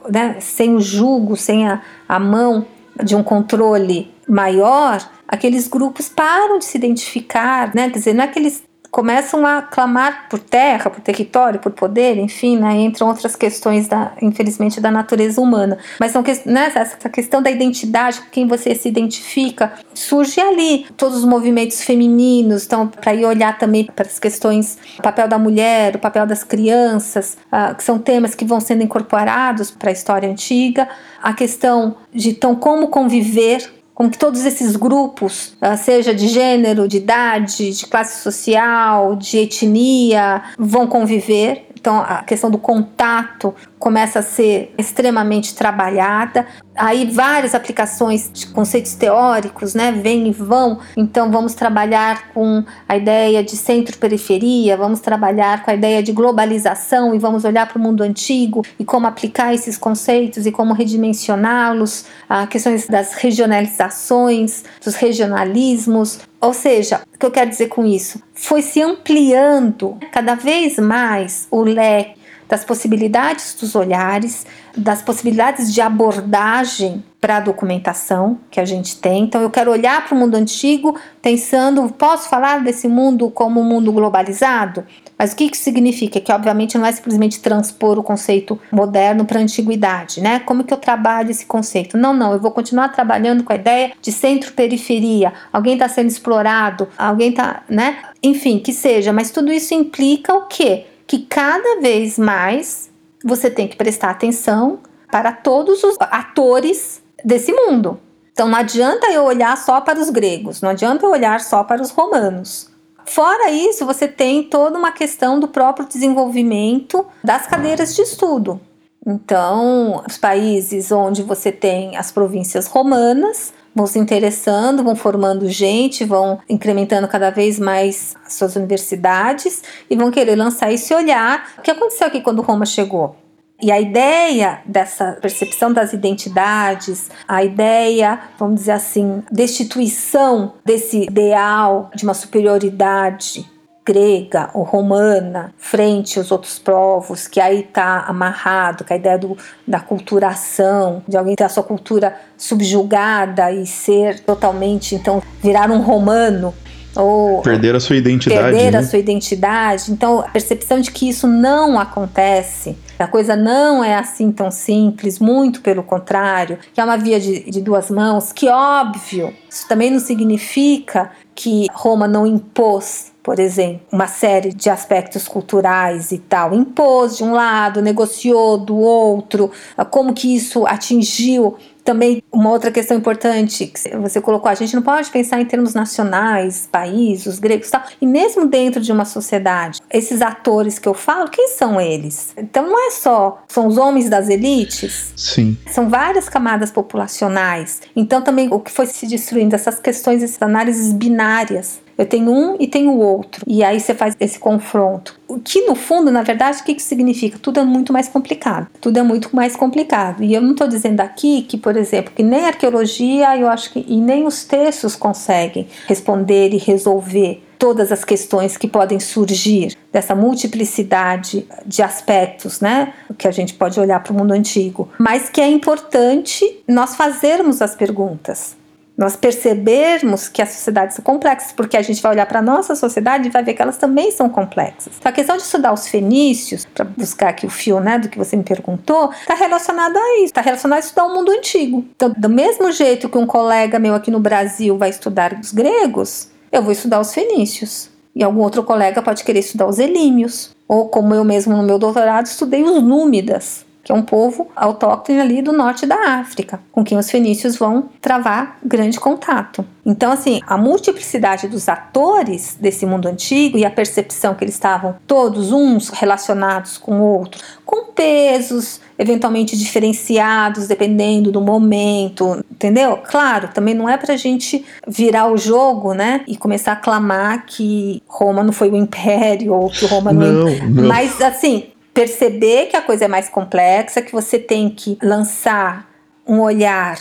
né, sem o jugo, sem a, a mão de um controle maior, aqueles grupos param de se identificar, né? Quer dizer, não é que eles começam a clamar por terra, por território, por poder, enfim, né, entram outras questões da, infelizmente, da natureza humana. Mas são né, essa questão da identidade, com quem você se identifica, surge ali. Todos os movimentos femininos, então, para ir olhar também para as questões, o papel da mulher, o papel das crianças, uh, que são temas que vão sendo incorporados para a história antiga, a questão de então como conviver com que todos esses grupos, ah, seja de gênero, de idade, de classe social, de etnia, vão conviver. Então, a questão do contato começa a ser extremamente trabalhada. Aí várias aplicações de conceitos teóricos, né, vêm e vão. Então vamos trabalhar com a ideia de centro-periferia, vamos trabalhar com a ideia de globalização e vamos olhar para o mundo antigo e como aplicar esses conceitos e como redimensioná-los, a questões das regionalizações, dos regionalismos, ou seja, o que eu quero dizer com isso? Foi se ampliando cada vez mais o leque das possibilidades dos olhares, das possibilidades de abordagem para a documentação que a gente tem. Então, eu quero olhar para o mundo antigo pensando: posso falar desse mundo como um mundo globalizado? Mas o que isso significa? Que, obviamente, não é simplesmente transpor o conceito moderno para a antiguidade, né? Como que eu trabalho esse conceito? Não, não, eu vou continuar trabalhando com a ideia de centro-periferia. Alguém está sendo explorado, alguém está, né? Enfim, que seja, mas tudo isso implica o quê? Que cada vez mais você tem que prestar atenção para todos os atores desse mundo. Então não adianta eu olhar só para os gregos, não adianta eu olhar só para os romanos. Fora isso, você tem toda uma questão do próprio desenvolvimento das cadeiras de estudo. Então, os países onde você tem as províncias romanas, vão se interessando, vão formando gente, vão incrementando cada vez mais suas universidades e vão querer lançar esse olhar. O que aconteceu aqui quando Roma chegou? E a ideia dessa percepção das identidades, a ideia, vamos dizer assim, destituição desse ideal de uma superioridade grega ou romana frente aos outros povos, que aí está amarrado com a ideia do, da culturação, de alguém ter a sua cultura subjugada e ser totalmente, então, virar um romano ou perder a sua identidade. Perder né? a sua identidade. Então, a percepção de que isso não acontece, a coisa não é assim tão simples, muito pelo contrário, que é uma via de, de duas mãos, que óbvio, isso também não significa que Roma não impôs por exemplo, uma série de aspectos culturais e tal, impôs de um lado, negociou do outro, como que isso atingiu também uma outra questão importante que você colocou, a gente não pode pensar em termos nacionais, países, os gregos e tal. E mesmo dentro de uma sociedade, esses atores que eu falo, quem são eles? Então não é só, são os homens das elites? Sim. São várias camadas populacionais. Então também o que foi se destruindo, essas questões, essas análises binárias eu tenho um e tenho o outro. E aí você faz esse confronto. O que no fundo, na verdade, o que significa? Tudo é muito mais complicado. Tudo é muito mais complicado. E eu não estou dizendo aqui que, por exemplo, que nem a arqueologia, eu acho que e nem os textos conseguem responder e resolver todas as questões que podem surgir dessa multiplicidade de aspectos, né, que a gente pode olhar para o mundo antigo, mas que é importante nós fazermos as perguntas nós percebermos que as sociedades são complexas, porque a gente vai olhar para a nossa sociedade e vai ver que elas também são complexas. Então, a questão de estudar os fenícios, para buscar aqui o fio né, do que você me perguntou, está relacionado a isso, está relacionado a estudar o mundo antigo. Então, do mesmo jeito que um colega meu aqui no Brasil vai estudar os gregos, eu vou estudar os fenícios. E algum outro colega pode querer estudar os elímios. Ou como eu mesmo no meu doutorado estudei os númidas. Que é um povo autóctone ali do norte da África, com quem os fenícios vão travar grande contato. Então, assim, a multiplicidade dos atores desse mundo antigo e a percepção que eles estavam todos uns relacionados com o outro, com pesos eventualmente diferenciados dependendo do momento, entendeu? Claro, também não é pra gente virar o jogo, né, e começar a clamar que Roma não foi o império ou que Roma não, não, não. mas assim, perceber que a coisa é mais complexa, que você tem que lançar um olhar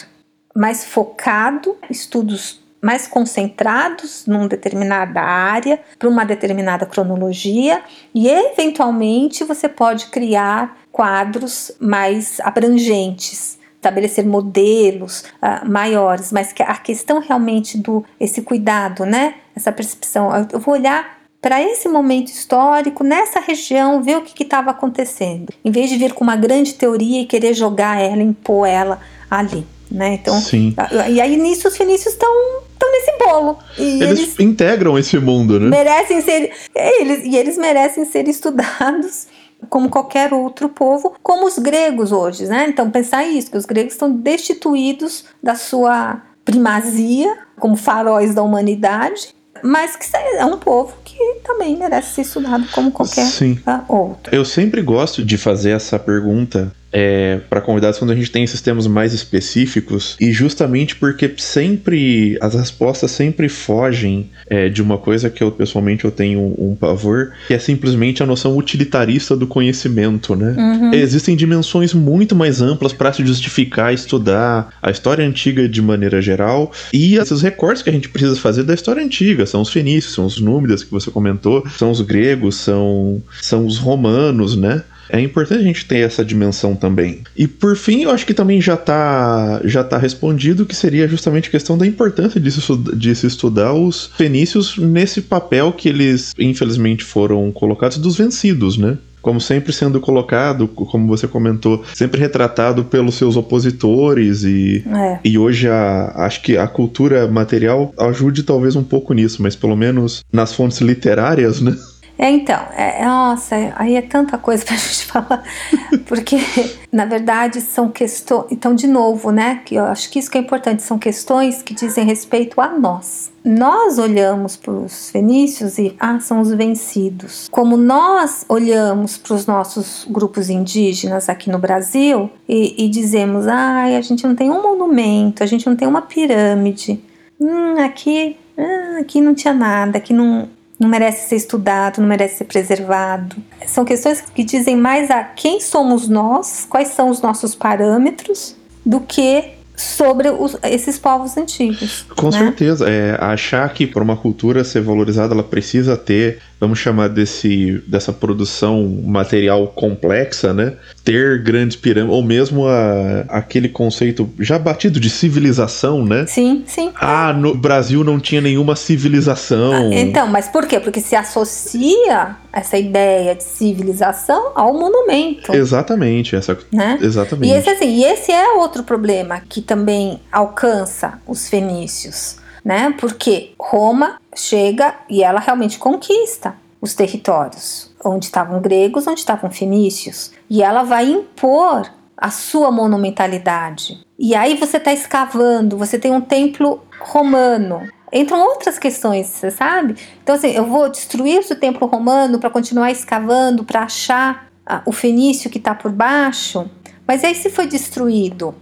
mais focado, estudos mais concentrados numa determinada área, para uma determinada cronologia, e eventualmente você pode criar quadros mais abrangentes estabelecer modelos uh, maiores, mas que a questão realmente do esse cuidado, né? Essa percepção, eu vou olhar para esse momento histórico, nessa região, ver o que estava acontecendo, em vez de vir com uma grande teoria e querer jogar ela, impor ela ali. Né? Então, Sim. e aí nisso os fenícios estão estão nesse bolo. E eles, eles, integram esse mundo, né? Merecem ser. Eles, e eles merecem ser estudados [laughs] como qualquer outro povo, como os gregos hoje, né? Então pensar isso, que os gregos estão destituídos da sua primazia como faróis da humanidade mas que é um povo que também merece ser estudado como qualquer Sim. outro. Eu sempre gosto de fazer essa pergunta é, para convidados quando a gente tem sistemas mais específicos e justamente porque sempre as respostas sempre fogem é, de uma coisa que eu pessoalmente eu tenho um, um, pavor que é simplesmente a noção utilitarista do conhecimento, né? Uhum. Existem dimensões muito mais amplas para se justificar, estudar a história antiga de maneira geral e esses recortes que a gente precisa fazer da história antiga são os fenícios, são os númidas que você comentou, são os gregos, são são os romanos, né? É importante a gente ter essa dimensão também. E por fim, eu acho que também já está já tá respondido que seria justamente a questão da importância de se, de se estudar os fenícios nesse papel que eles, infelizmente, foram colocados dos vencidos, né? como sempre sendo colocado, como você comentou, sempre retratado pelos seus opositores e, é. e hoje a, acho que a cultura material ajude talvez um pouco nisso, mas pelo menos nas fontes literárias, né? É, então, é, nossa, aí é tanta coisa [laughs] pra gente falar, porque na verdade são questões. Então, de novo, né, que eu acho que isso que é importante, são questões que dizem respeito a nós. Nós olhamos para os fenícios e, ah, são os vencidos. Como nós olhamos para os nossos grupos indígenas aqui no Brasil e, e dizemos, ah, a gente não tem um monumento, a gente não tem uma pirâmide, hum, aqui, ah, aqui não tinha nada, aqui não não merece ser estudado, não merece ser preservado. São questões que dizem mais a quem somos nós, quais são os nossos parâmetros, do que sobre os, esses povos antigos. Com né? certeza. É, achar que para uma cultura ser valorizada, ela precisa ter vamos chamar desse, dessa produção material complexa, né? Ter grandes pirâmides, ou mesmo a, aquele conceito já batido de civilização, né? Sim, sim. Ah, no Brasil não tinha nenhuma civilização. Ah, então, mas por quê? Porque se associa essa ideia de civilização ao monumento. Exatamente, essa, né? exatamente. E esse, assim, e esse é outro problema que também alcança os fenícios né? Porque Roma chega e ela realmente conquista os territórios onde estavam gregos, onde estavam fenícios, e ela vai impor a sua monumentalidade. E aí você está escavando, você tem um templo romano. Entram outras questões, você sabe? Então, assim, eu vou destruir o templo romano para continuar escavando, para achar ah, o fenício que está por baixo. Mas aí, se foi destruído,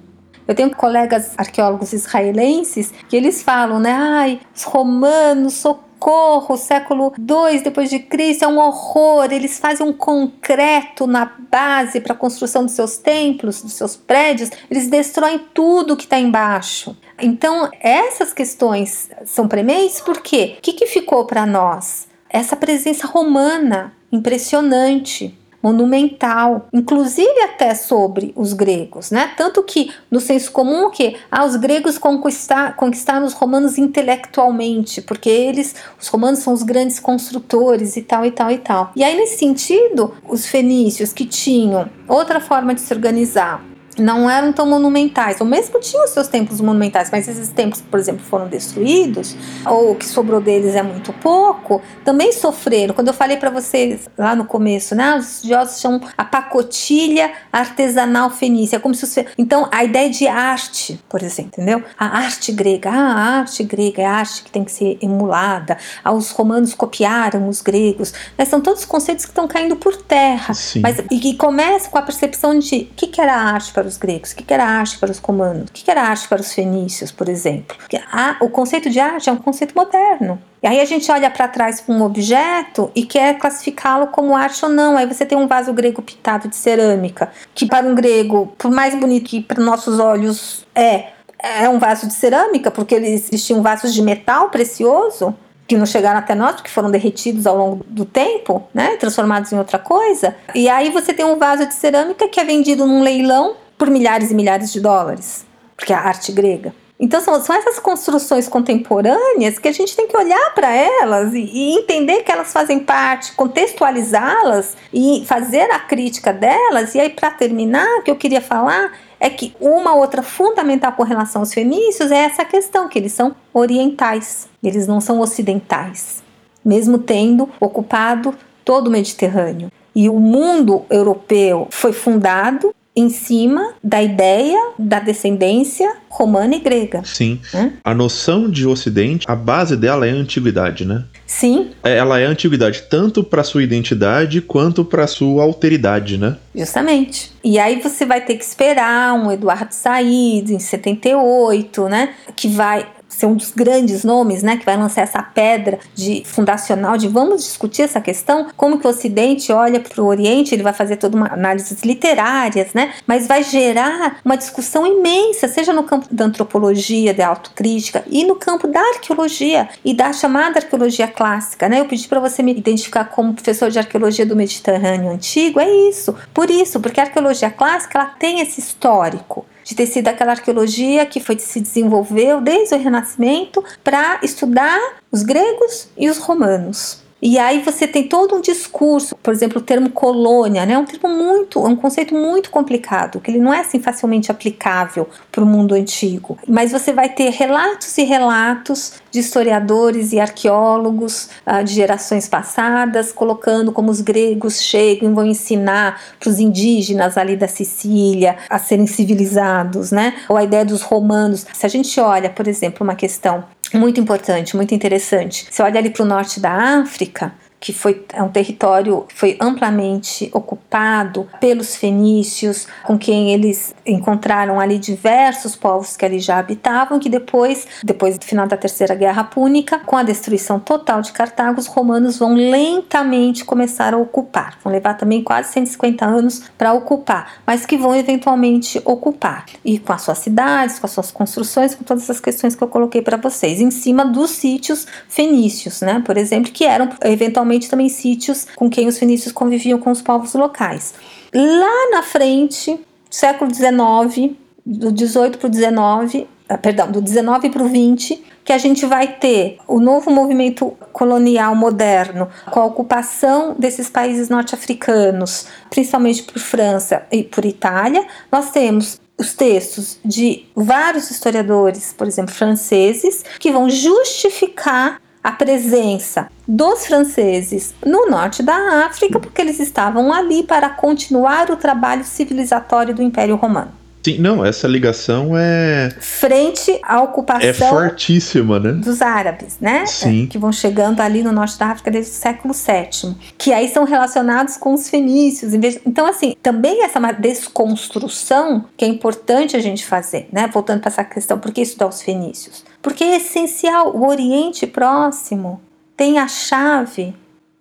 eu tenho colegas arqueólogos israelenses que eles falam, né? Ai, os romanos, socorro, século 2 depois de Cristo é um horror. Eles fazem um concreto na base para a construção dos seus templos, dos seus prédios. Eles destroem tudo que está embaixo. Então, essas questões são prementes porque o que, que ficou para nós? Essa presença romana impressionante monumental, inclusive até sobre os gregos, né? Tanto que no senso comum que ah, os gregos conquistar, conquistaram os romanos intelectualmente, porque eles, os romanos são os grandes construtores e tal e tal e tal. E aí nesse sentido, os fenícios que tinham outra forma de se organizar, não eram tão monumentais, ou mesmo tinham os seus templos monumentais, mas esses templos, por exemplo, foram destruídos, ou o que sobrou deles é muito pouco, também sofreram. Quando eu falei para vocês lá no começo, né, os estudiosos chamam a pacotilha artesanal fenícia, como se os, então a ideia de arte, por exemplo, entendeu? A arte grega, ah, a arte grega é a arte que tem que ser emulada. Ah, os romanos copiaram os gregos. Né, são todos conceitos que estão caindo por terra, Sim. mas e que começa com a percepção de o que, que era arte para os gregos, o que, era arte para os romanos, o que, era arte para os fenícios, por exemplo. Porque a, o conceito de arte é um conceito moderno. E aí a gente olha para trás para um objeto e quer classificá-lo como arte ou não. Aí você tem um vaso grego pintado de cerâmica, que para um grego, por mais bonito que para nossos olhos é, é um vaso de cerâmica, porque existiam vasos de metal precioso que não chegaram até nós, porque foram derretidos ao longo do tempo, né, transformados em outra coisa. E aí você tem um vaso de cerâmica que é vendido num leilão por milhares e milhares de dólares, porque é a arte grega. Então são, são essas construções contemporâneas que a gente tem que olhar para elas e, e, entender que elas fazem parte, contextualizá-las e fazer a crítica delas. E aí, para terminar, o que eu queria falar é que uma outra fundamental com relação aos fenícios é essa questão, que eles são orientais, eles não são ocidentais, mesmo tendo ocupado todo o Mediterrâneo. E o mundo europeu foi fundado em cima da ideia da descendência romana e grega. Sim. Hum? A noção de Ocidente, a base dela é a antiguidade, né? Sim. É, ela é a antiguidade tanto para sua identidade quanto para sua alteridade, né? Justamente. E aí você vai ter que esperar um Eduardo Said em 78, né? Que vai ser um dos grandes nomes, né, que vai lançar essa pedra de fundacional de vamos discutir essa questão, como que o Ocidente olha para o Oriente, ele vai fazer toda uma análises literárias, né, mas vai gerar uma discussão imensa, seja no campo da antropologia, da autocrítica e no campo da arqueologia e da chamada arqueologia clássica, né? Eu pedi para você me identificar como professor de arqueologia do Mediterrâneo antigo, é isso. Por isso, porque a arqueologia clássica ela tem esse histórico de ter sido aquela arqueologia que foi se desenvolveu desde o Renascimento para estudar os gregos e os romanos. E aí você tem todo um discurso, por exemplo, o termo colônia, né? É um termo muito, é um conceito muito complicado, que ele não é assim facilmente aplicável para o mundo antigo. Mas você vai ter relatos e relatos de historiadores e arqueólogos uh, de gerações passadas, colocando como os gregos chegam e vão ensinar para os indígenas ali da Sicília a serem civilizados, né? Ou a ideia dos romanos. Se a gente olha, por exemplo, uma questão muito importante, muito interessante. Você olha ali para o norte da África, que foi é um território que foi amplamente ocupado pelos fenícios, com quem eles encontraram ali diversos povos que ali já habitavam, que depois, depois do final da Terceira Guerra Púnica, com a destruição total de Cartago, os romanos vão lentamente começar a ocupar. Vão levar também quase 150 anos para ocupar, mas que vão eventualmente ocupar. E com as suas cidades, com as suas construções, com todas as questões que eu coloquei para vocês, em cima dos sítios fenícios, né? Por exemplo, que eram eventualmente também sítios com quem os fenícios conviviam com os povos locais. Lá na frente, século XIX, do 18 para o 19, perdão, do 19 para o 20, que a gente vai ter o novo movimento colonial moderno, com a ocupação desses países norte-africanos, principalmente por França e por Itália. Nós temos os textos de vários historiadores, por exemplo, franceses, que vão justificar a presença dos franceses no norte da África, porque eles estavam ali para continuar o trabalho civilizatório do Império Romano. Sim, não, essa ligação é. Frente à ocupação. É fortíssima, né? Dos árabes, né? Sim. É, que vão chegando ali no norte da África desde o século VII. Que aí são relacionados com os fenícios. Então, assim, também essa é desconstrução que é importante a gente fazer, né? Voltando para essa questão, por que estudar os fenícios? Porque é essencial, o Oriente Próximo tem a chave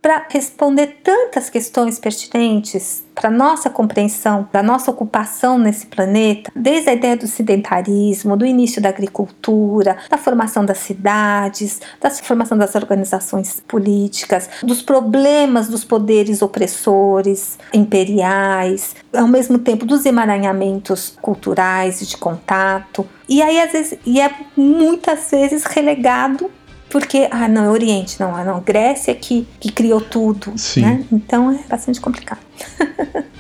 para responder tantas questões pertinentes para nossa compreensão da nossa ocupação nesse planeta, desde a ideia do sedentarismo, do início da agricultura, da formação das cidades, da formação das organizações políticas, dos problemas dos poderes opressores imperiais, ao mesmo tempo dos emaranhamentos culturais e de contato. E aí às vezes e é muitas vezes relegado porque, ah, não, é Oriente, não, ah, não, Grécia que, que criou tudo, Sim. né? Então é bastante complicado. [laughs]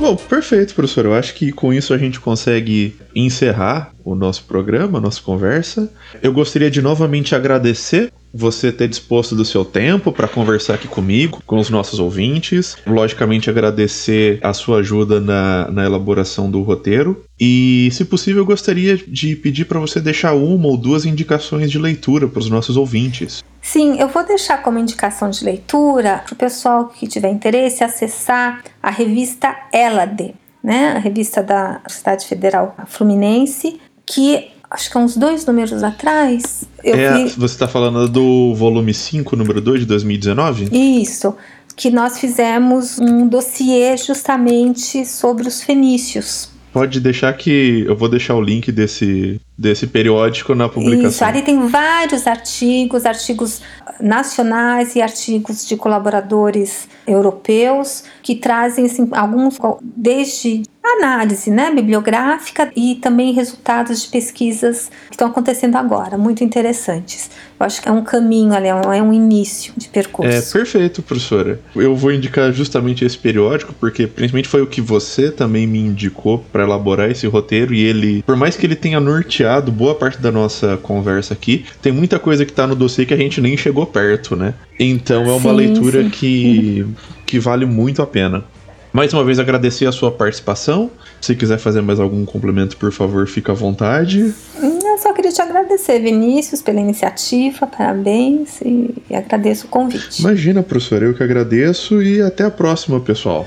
Bom, perfeito, professor. Eu acho que com isso a gente consegue encerrar o nosso programa, a nossa conversa. Eu gostaria de novamente agradecer você ter disposto do seu tempo para conversar aqui comigo, com os nossos ouvintes. Logicamente, agradecer a sua ajuda na, na elaboração do roteiro. E, se possível, eu gostaria de pedir para você deixar uma ou duas indicações de leitura para os nossos ouvintes. Sim, eu vou deixar como indicação de leitura para o pessoal que tiver interesse acessar a revista Elade, né? a revista da Universidade Federal Fluminense, que acho que há uns dois números atrás. É, vi... Você está falando do volume 5, número 2 de 2019? Isso. Que nós fizemos um dossiê justamente sobre os fenícios. Pode deixar que eu vou deixar o link desse, desse periódico na publicação. Isso, ali tem vários artigos, artigos nacionais e artigos de colaboradores europeus que trazem assim, alguns desde análise né, bibliográfica e também resultados de pesquisas que estão acontecendo agora, muito interessantes. Eu acho que é um caminho ali, é um é início de percurso. É perfeito, professora. Eu vou indicar justamente esse periódico, porque principalmente foi o que você também me indicou para elaborar esse roteiro, e ele, por mais que ele tenha norteado boa parte da nossa conversa aqui, tem muita coisa que está no dossiê que a gente nem chegou perto, né? Então é uma sim, leitura sim. que, que vale muito a pena. Mais uma vez agradecer a sua participação. Se quiser fazer mais algum complemento, por favor, fica à vontade. Eu só queria te agradecer, Vinícius, pela iniciativa, parabéns e, e agradeço o convite. Imagina, professor, eu que agradeço e até a próxima, pessoal.